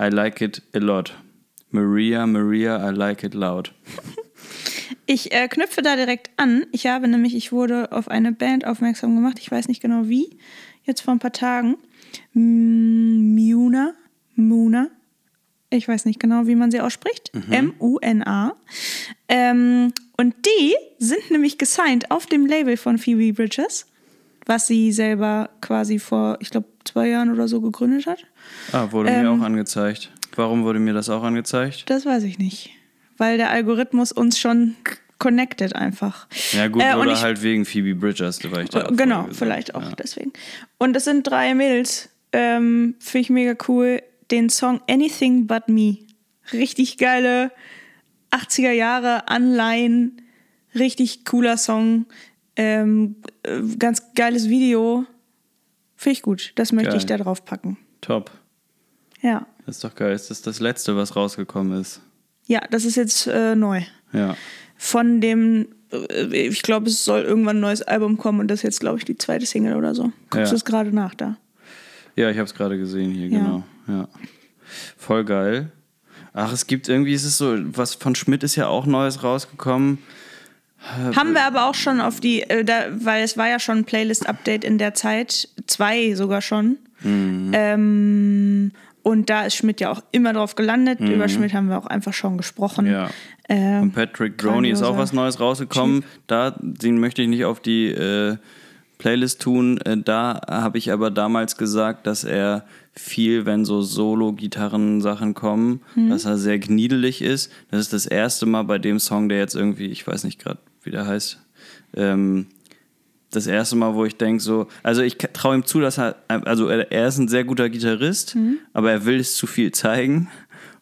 I like it a lot. Maria, Maria, I like it loud. Ich äh, knüpfe da direkt an. Ich habe nämlich, ich wurde auf eine Band aufmerksam gemacht. Ich weiß nicht genau wie. Jetzt vor ein paar Tagen. M- Muna. Muna. Ich weiß nicht genau, wie man sie ausspricht. M-U-N-A. Ähm, und die sind nämlich gesigned auf dem Label von Phoebe Bridges, was sie selber quasi vor, ich glaube, zwei Jahren oder so gegründet hat. Ah, wurde mir Ähm. auch angezeigt. Warum wurde mir das auch angezeigt? Das weiß ich nicht. Weil der Algorithmus uns schon connected einfach. Ja gut, Äh, und oder ich- halt wegen Phoebe Bridgers, weil ich da Genau, vielleicht auch Ja. deswegen. Und es sind drei Mädels. Ähm, Finde ich mega cool. Den Song Anything But Me. Richtig geile 80er Jahre Anleihen. Richtig cooler Song. Ähm, äh, ganz geiles Video. Finde ich gut. Das möchte Geil. ich da drauf packen. Top. Ja. Das ist doch geil. Ist das das Letzte, was rausgekommen ist? Ja, das ist jetzt äh, neu. Ja. Von dem, äh, ich glaube, es soll irgendwann ein neues Album kommen und das ist jetzt, glaube ich, die zweite Single oder so. Guckst Ja. du es gerade nach da? Ja, ich habe es gerade gesehen hier, Ja. genau. Ja. Voll geil. Ach, es gibt irgendwie, ist es so, was von Schmidt ist ja auch Neues rausgekommen. Haben wir aber auch schon auf die, äh, da, weil es war ja schon ein Playlist-Update in der Zeit, zwei sogar schon. Mhm. Ähm, und da ist Schmidt ja auch immer drauf gelandet. Über Schmidt haben wir auch einfach schon gesprochen. Mhm. Ja. Ähm, Und Patrick Droney ist auch was Neues rausgekommen. Da, den möchte ich nicht auf die äh, Playlist tun. Äh, da habe ich aber damals gesagt, dass er viel, wenn so Solo-Gitarren-Sachen kommen, Mhm. dass er sehr gniedelig ist. Das ist das erste Mal bei dem Song, der jetzt irgendwie, ich weiß nicht gerade, wie der heißt, ähm, das erste Mal, wo ich denke so, also ich traue ihm zu, dass er, also er, er ist ein sehr guter Gitarrist, aber er will es zu viel zeigen.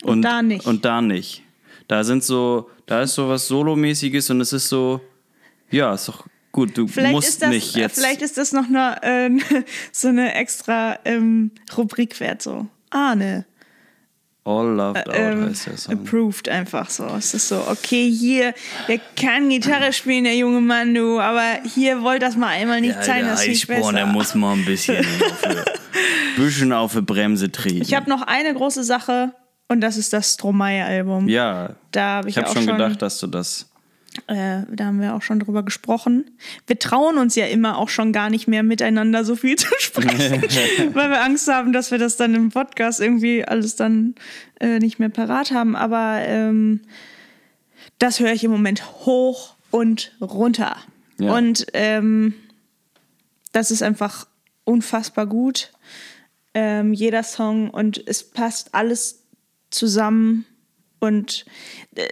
Und, Mhm. da nicht. Und da nicht. Da sind so, da ist so was Solomäßiges und es ist so, ja, ist doch gut, du Vielleicht musst das, nicht jetzt. vielleicht ist das noch eine, äh, so eine extra ähm, Rubrik wert, so. Ahne. All Loved Out Ähm, heißt der Song. approved einfach so. Es ist so, okay, hier, der kann Gitarre spielen, der junge Mann, du, aber hier wollte das mal einmal nicht sein, das ist nicht besser. der muss mal ein bisschen auf, bisschen auf die Bremse treten. Ich habe noch eine große Sache und das ist das Stromae-Album. ja, Da habe ich, ich habe schon, gedacht, dass du das. Äh, da haben wir auch schon drüber gesprochen. Wir trauen uns ja immer auch schon gar nicht mehr miteinander so viel zu sprechen, weil wir Angst haben, dass wir das dann im Podcast irgendwie alles dann äh, nicht mehr parat haben. Aber ähm, das höre ich im Moment hoch und runter. Ja. Und ähm, das ist einfach unfassbar gut. Ähm, jeder Song und es passt alles zusammen. Und äh,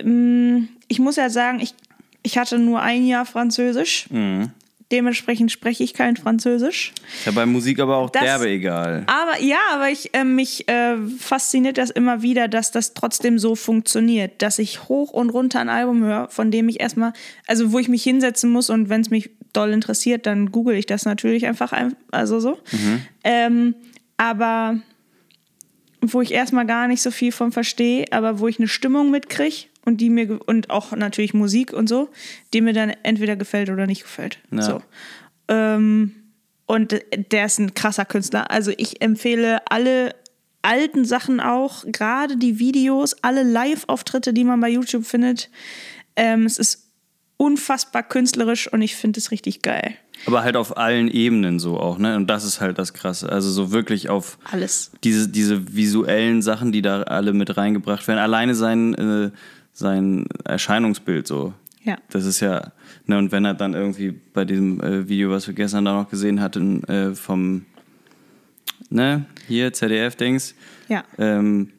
ähm, ich muss ja sagen, ich, ich hatte nur ein Jahr Französisch. Mhm. Dementsprechend spreche ich kein Französisch. Ist ja bei Musik aber auch Das- derbe egal. Aber ja, aber ich, äh, mich äh, fasziniert das immer wieder, dass das trotzdem so funktioniert, dass ich hoch und runter ein Album höre, von dem ich erstmal, also wo ich mich hinsetzen muss und wenn es mich doll interessiert, dann google ich das natürlich einfach, ein, also so. Ähm, aber wo ich erstmal gar nicht so viel von verstehe, aber wo ich eine Stimmung mitkriege und die mir und auch natürlich Musik und so, die mir dann entweder gefällt oder nicht gefällt. Ja. So. Ähm, und der ist ein krasser Künstler. Also ich empfehle alle alten Sachen auch, gerade die Videos, alle Live-Auftritte, die man bei YouTube findet. Ähm, es ist unfassbar künstlerisch und ich finde es richtig geil. Aber halt auf allen Ebenen so auch, ne? Und das ist halt das Krasse. Also so wirklich auf Alles. diese, diese visuellen Sachen, die da alle mit reingebracht werden. Alleine sein, äh, sein Erscheinungsbild so. Ja. Das ist ja, ne, und wenn er dann irgendwie bei diesem äh, Video, was wir gestern da noch gesehen hatten, äh, vom, ne, hier, ZDF-Dings, Ja. ähm,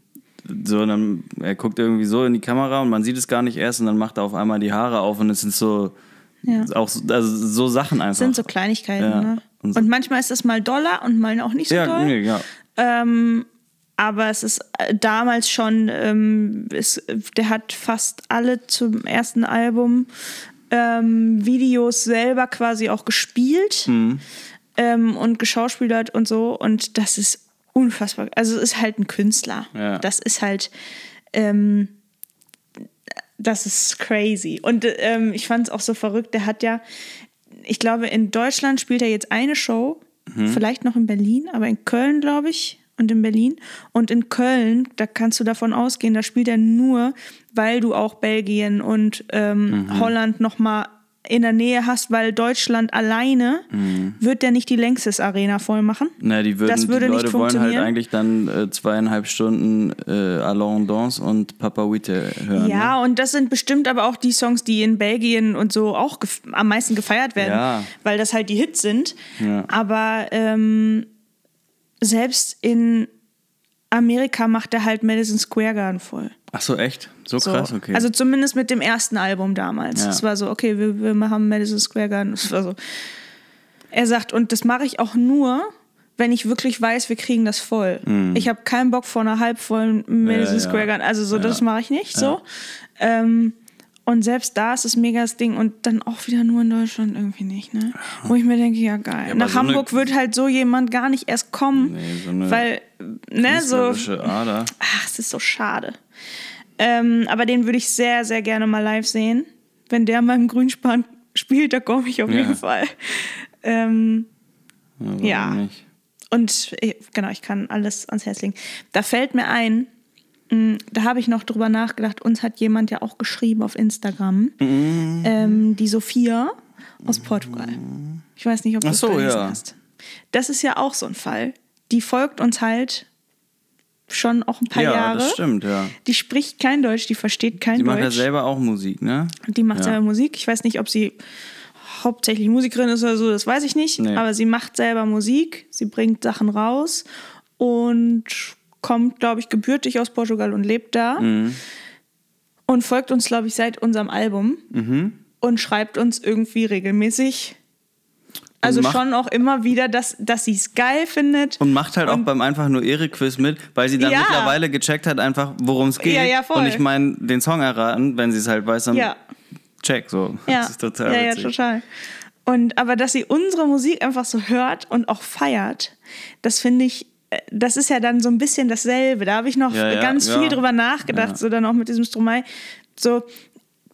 so, dann, er guckt irgendwie so in die Kamera und man sieht es gar nicht erst und dann macht er auf einmal die Haare auf und es sind so, Ja. auch so, also so Sachen einfach. Das sind so Kleinigkeiten, Ja. ne? Und Und, so- manchmal ist das mal doller und mal auch nicht so ja, doll. nee, ja. Ähm, aber es ist äh, damals schon, ähm, es, der hat fast alle zum ersten Album ähm, Videos selber quasi auch gespielt Mhm. ähm, und geschauspielert und so. Und das ist unfassbar. Also es ist halt ein Künstler. Ja. Das ist halt, ähm, das ist crazy. Und ähm, ich fand es auch so verrückt. Der hat ja, ich glaube, in Deutschland spielt er jetzt eine Show, vielleicht noch in Berlin, aber in Köln, glaube ich, und in Berlin. Und in Köln, da kannst du davon ausgehen, da spielt er nur, weil du auch Belgien und ähm, Holland nochmal in der Nähe hast, weil Deutschland alleine wird der nicht die Längstes Arena voll machen. Na, die, würden, Das würde die nicht Leute wollen halt eigentlich dann äh, zweieinhalb Stunden äh, Alain Dance und Papa Witte hören. Ne? Ja, und das sind bestimmt aber auch die Songs, die in Belgien und so auch am meisten gefeiert werden, Ja. weil das halt die Hits sind. Ja. Aber ähm, selbst in Amerika macht er halt Madison Square Garden voll. Ach so, echt? So, So. krass, okay. Also zumindest mit dem ersten Album damals. Ja. Es war so, okay, wir, wir machen Madison Square Garden. Es war so. Er sagt, und das mache ich auch nur, wenn ich wirklich weiß, wir kriegen das voll. Ich habe keinen Bock vor einer halbvollen Madison Mhm. ja. Square Garden. Also so, Ja. das mache ich nicht so. Ähm, und selbst da ist es mega das Ding und dann auch wieder nur in Deutschland irgendwie nicht, ne? Wo ich mir denke, ja geil. aber Nach so Hamburg wird halt so jemand gar nicht erst kommen, Nee, so eine weil, ne, so, Ader. Ach, es ist so schade. Ähm, aber den würde ich sehr, sehr gerne mal live sehen. Wenn der mal im Grünspan spielt, da komme ich auf Ja. jeden Fall. Ähm, Ja. Nicht? und ich, genau, ich kann alles ans Herz legen. Da fällt mir ein, mh, da habe ich noch drüber nachgedacht, uns hat jemand ja auch geschrieben auf Instagram, Mhm. ähm, die Sophia aus Portugal. Ich weiß nicht, ob du Ach das so, gelesen ja. hast. Das ist ja auch so ein Fall. Die folgt uns halt schon auch ein paar Ja, Jahre. das stimmt, ja. Die spricht kein Deutsch, die versteht kein Die macht ja Deutsch. selber auch Musik, ne? die macht ja. selber Musik. Ich weiß nicht, ob sie hauptsächlich Musikerin ist oder so, das weiß ich nicht. Nee. Aber sie macht selber Musik, sie bringt Sachen raus und kommt, glaube ich, gebürtig aus Portugal und lebt da. Mhm. Und folgt uns, glaube ich, seit unserem Album Mhm. und schreibt uns irgendwie regelmäßig. Also macht- schon auch immer wieder, dass, dass sie es geil findet. Und macht halt auch Und- beim einfach nur Ehre-Quiz mit, weil sie dann Ja. mittlerweile gecheckt hat, einfach worum es geht. Ja, ja, voll. Und ich meine, den Song erraten, wenn sie es halt weiß, dann Ja. check so. Ja, Das ist total ja, ja, witzig. total. Und aber dass sie unsere Musik einfach so hört und auch feiert, das finde ich, äh, das ist ja dann so ein bisschen dasselbe. Da habe ich noch Ja, ja, ganz ja. viel drüber nachgedacht, Ja. so dann auch mit diesem Stromae. So,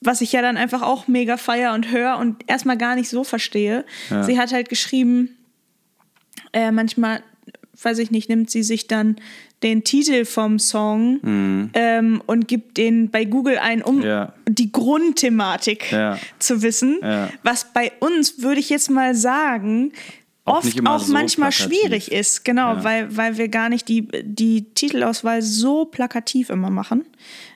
was ich ja dann einfach auch mega feier und höre und erstmal gar nicht so verstehe. Ja. Sie hat halt geschrieben, äh, manchmal, weiß ich nicht, nimmt sie sich dann den Titel vom Song ähm, und gibt den bei Google ein, um Mhm. Ja. die Grundthematik Ja. zu wissen. Was bei uns, würde ich jetzt mal sagen, Auch oft auch so manchmal plakativ. schwierig ist. Genau, weil, weil wir gar nicht die, die Titelauswahl so plakativ immer machen.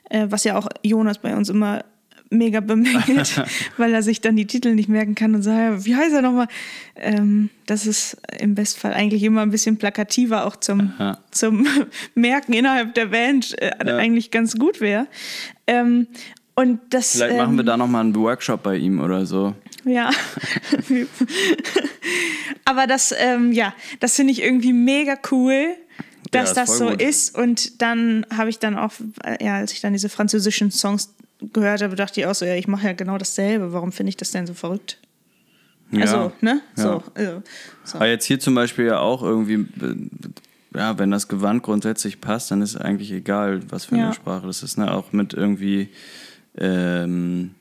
Äh, was ja auch Jonas bei uns immer mega bemängelt, weil er sich dann die Titel nicht merken kann und sagt, wie heißt er nochmal? Ähm, das ist im Bestfall eigentlich immer ein bisschen plakativer auch zum, Ja. zum Merken innerhalb der Band äh, eigentlich ganz gut wäre. Ähm, und das, Vielleicht ähm, machen wir da nochmal einen Workshop bei ihm oder so. ja. Aber das, ähm, ja, das finde ich irgendwie mega cool, dass ist das voll so gut. ist. Und dann habe ich dann auch, äh, ja, als ich dann diese französischen Songs gehört habe, dachte ich auch so, ja, ich mache ja genau dasselbe. Warum finde ich das denn so verrückt? Ja. Also, ne? Ja. So, also, so. Aber jetzt hier zum Beispiel ja auch irgendwie, äh, ja, wenn das Gewand grundsätzlich passt, dann ist eigentlich egal, was für Ja. eine Sprache das ist. Ne? Auch mit irgendwie, ähm,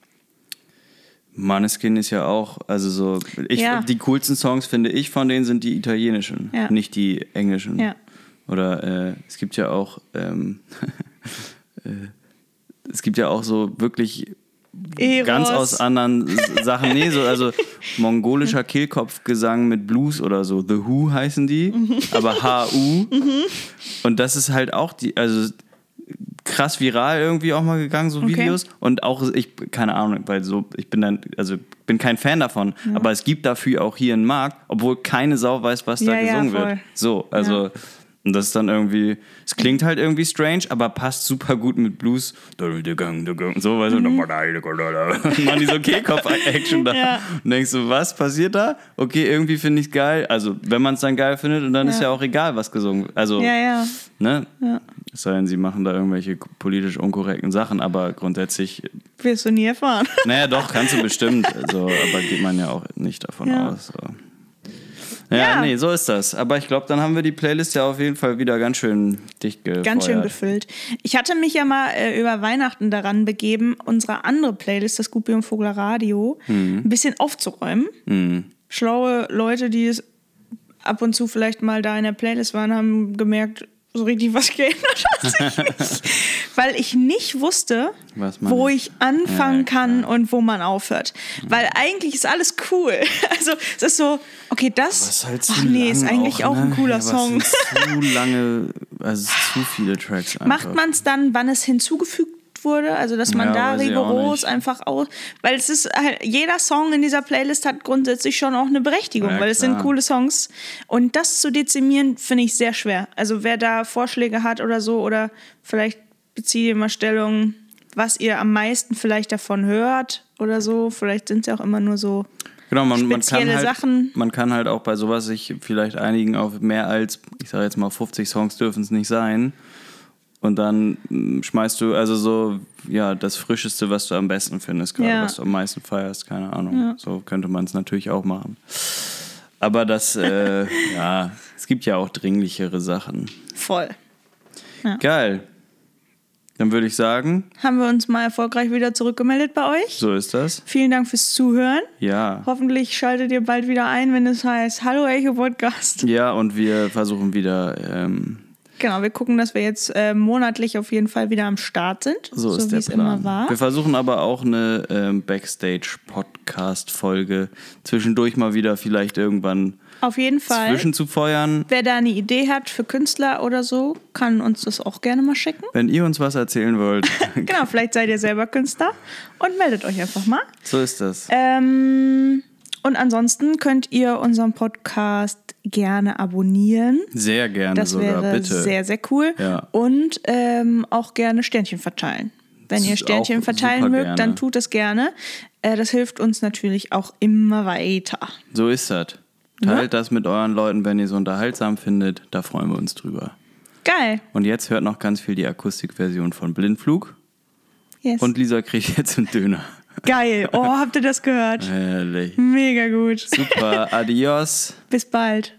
Maneskin ist ja auch, also so, ich, Ja. die coolsten Songs finde ich von denen sind die italienischen, Ja. nicht die englischen. Ja. Oder äh, es gibt ja auch, ähm, äh, es gibt ja auch so wirklich Eros. ganz aus anderen Sachen. Nee, so, also mongolischer Kehlkopfgesang mit Blues oder so. The Who heißen die, Mhm. aber H-U. Und das ist halt auch die, also krass viral irgendwie auch mal gegangen, so Okay. Videos. Und auch, ich, keine Ahnung, weil so, ich bin dann, also bin kein Fan davon, aber es gibt dafür auch hier einen Markt, obwohl keine Sau weiß, was da Ja, ja, gesungen voll. wird. So, also. Und das ist dann irgendwie, es klingt halt irgendwie strange, aber passt super gut mit Blues. So, weißt du, Mhm. und machen die so Kehlkopf-Action da. Ja. Und denkst du, was passiert da? Okay, irgendwie finde ich es geil. Also, wenn man es dann geil findet, und dann ist Ja. ja auch egal, was gesungen wird. Also, Ja, ja. ne? Es sei denn, sie machen da irgendwelche politisch unkorrekten Sachen, aber grundsätzlich, Wirst du nie erfahren. naja, doch, kannst du bestimmt. Also, aber geht man ja auch nicht davon Ja. aus. So. Ja, Ja. nee, so ist das. Aber ich glaube, dann haben wir die Playlist ja auf jeden Fall wieder ganz schön dicht gefeuert. Ganz schön gefüllt. Ich hatte mich ja mal äh, über Weihnachten daran begeben, unsere andere Playlist, das Gupi und Vogler Radio, Mhm. ein bisschen aufzuräumen. Schlaue Leute, die es ab und zu vielleicht mal da in der Playlist waren, haben gemerkt, so richtig was geändert hat sich nicht. Weil ich nicht wusste, wo ich anfangen Ja, kann und wo man aufhört. Weil eigentlich ist alles cool. Also es ist so, okay, das, halt ach nee, ist eigentlich auch, ein ne? cooler ja, Song. Zu lange, also zu viele Tracks einfach. Macht man es dann, wann es hinzugefügt wurde? Also, dass man Ja, da rigoros einfach aus. Weil es ist halt, jeder Song in dieser Playlist hat grundsätzlich schon auch eine Berechtigung, Ja, weil es sind coole Songs. Und das zu dezimieren, finde ich sehr schwer. Also, wer da Vorschläge hat oder so, oder vielleicht bezieht ihr mal Stellung, was ihr am meisten vielleicht davon hört oder so. Vielleicht sind es ja auch immer nur so. Genau, man, man, kann spezielle halt, Sachen. man kann halt auch bei sowas sich vielleicht einigen auf mehr als, ich sage jetzt mal 50 Songs dürfen es nicht sein. Und dann mm, schmeißt du also so, ja, das Frischeste, was du am besten findest, gerade Ja. was du am meisten feierst, keine Ahnung. So könnte man es natürlich auch machen. Aber das, äh, ja, es gibt ja auch dringlichere Sachen. Voll. Geil. Dann würde ich sagen, Haben wir uns mal erfolgreich wieder zurückgemeldet bei euch. so ist das. Vielen Dank fürs Zuhören. Ja. Hoffentlich schaltet ihr bald wieder ein, wenn es heißt Hallo Echo Podcast. Ja, und wir versuchen wieder, ähm, Genau, wir gucken, dass wir jetzt äh, monatlich auf jeden Fall wieder am Start sind. so, ist wie der es Plan. immer war. Wir versuchen aber auch eine ähm, Backstage-Podcast-Folge zwischendurch mal wieder vielleicht irgendwann Auf jeden Fall. zwischen zu feuern. Wer da eine Idee hat für Künstler oder so, kann uns das auch gerne mal schicken. Wenn ihr uns was erzählen wollt, Genau, vielleicht seid ihr selber Künstler und meldet euch einfach mal. so ist das. Ähm, und ansonsten könnt ihr unseren Podcast gerne abonnieren. Sehr gerne Das sogar, wäre bitte. sehr, sehr cool. Ja. Und ähm, auch gerne Sternchen verteilen. Wenn Das ihr Sternchen verteilen mögt, gerne. dann tut es gerne. Äh, das hilft uns natürlich auch immer weiter. So ist das. Teilt das mit euren Leuten, wenn ihr es unterhaltsam findet. Da freuen wir uns drüber. Geil. Und jetzt hört noch ganz viel die Akustikversion von Blindflug. Yes. Und Lisa kriegt jetzt einen Döner. Geil. Oh, habt ihr das gehört? Herrlich. Mega gut. Super. Adios. Bis bald.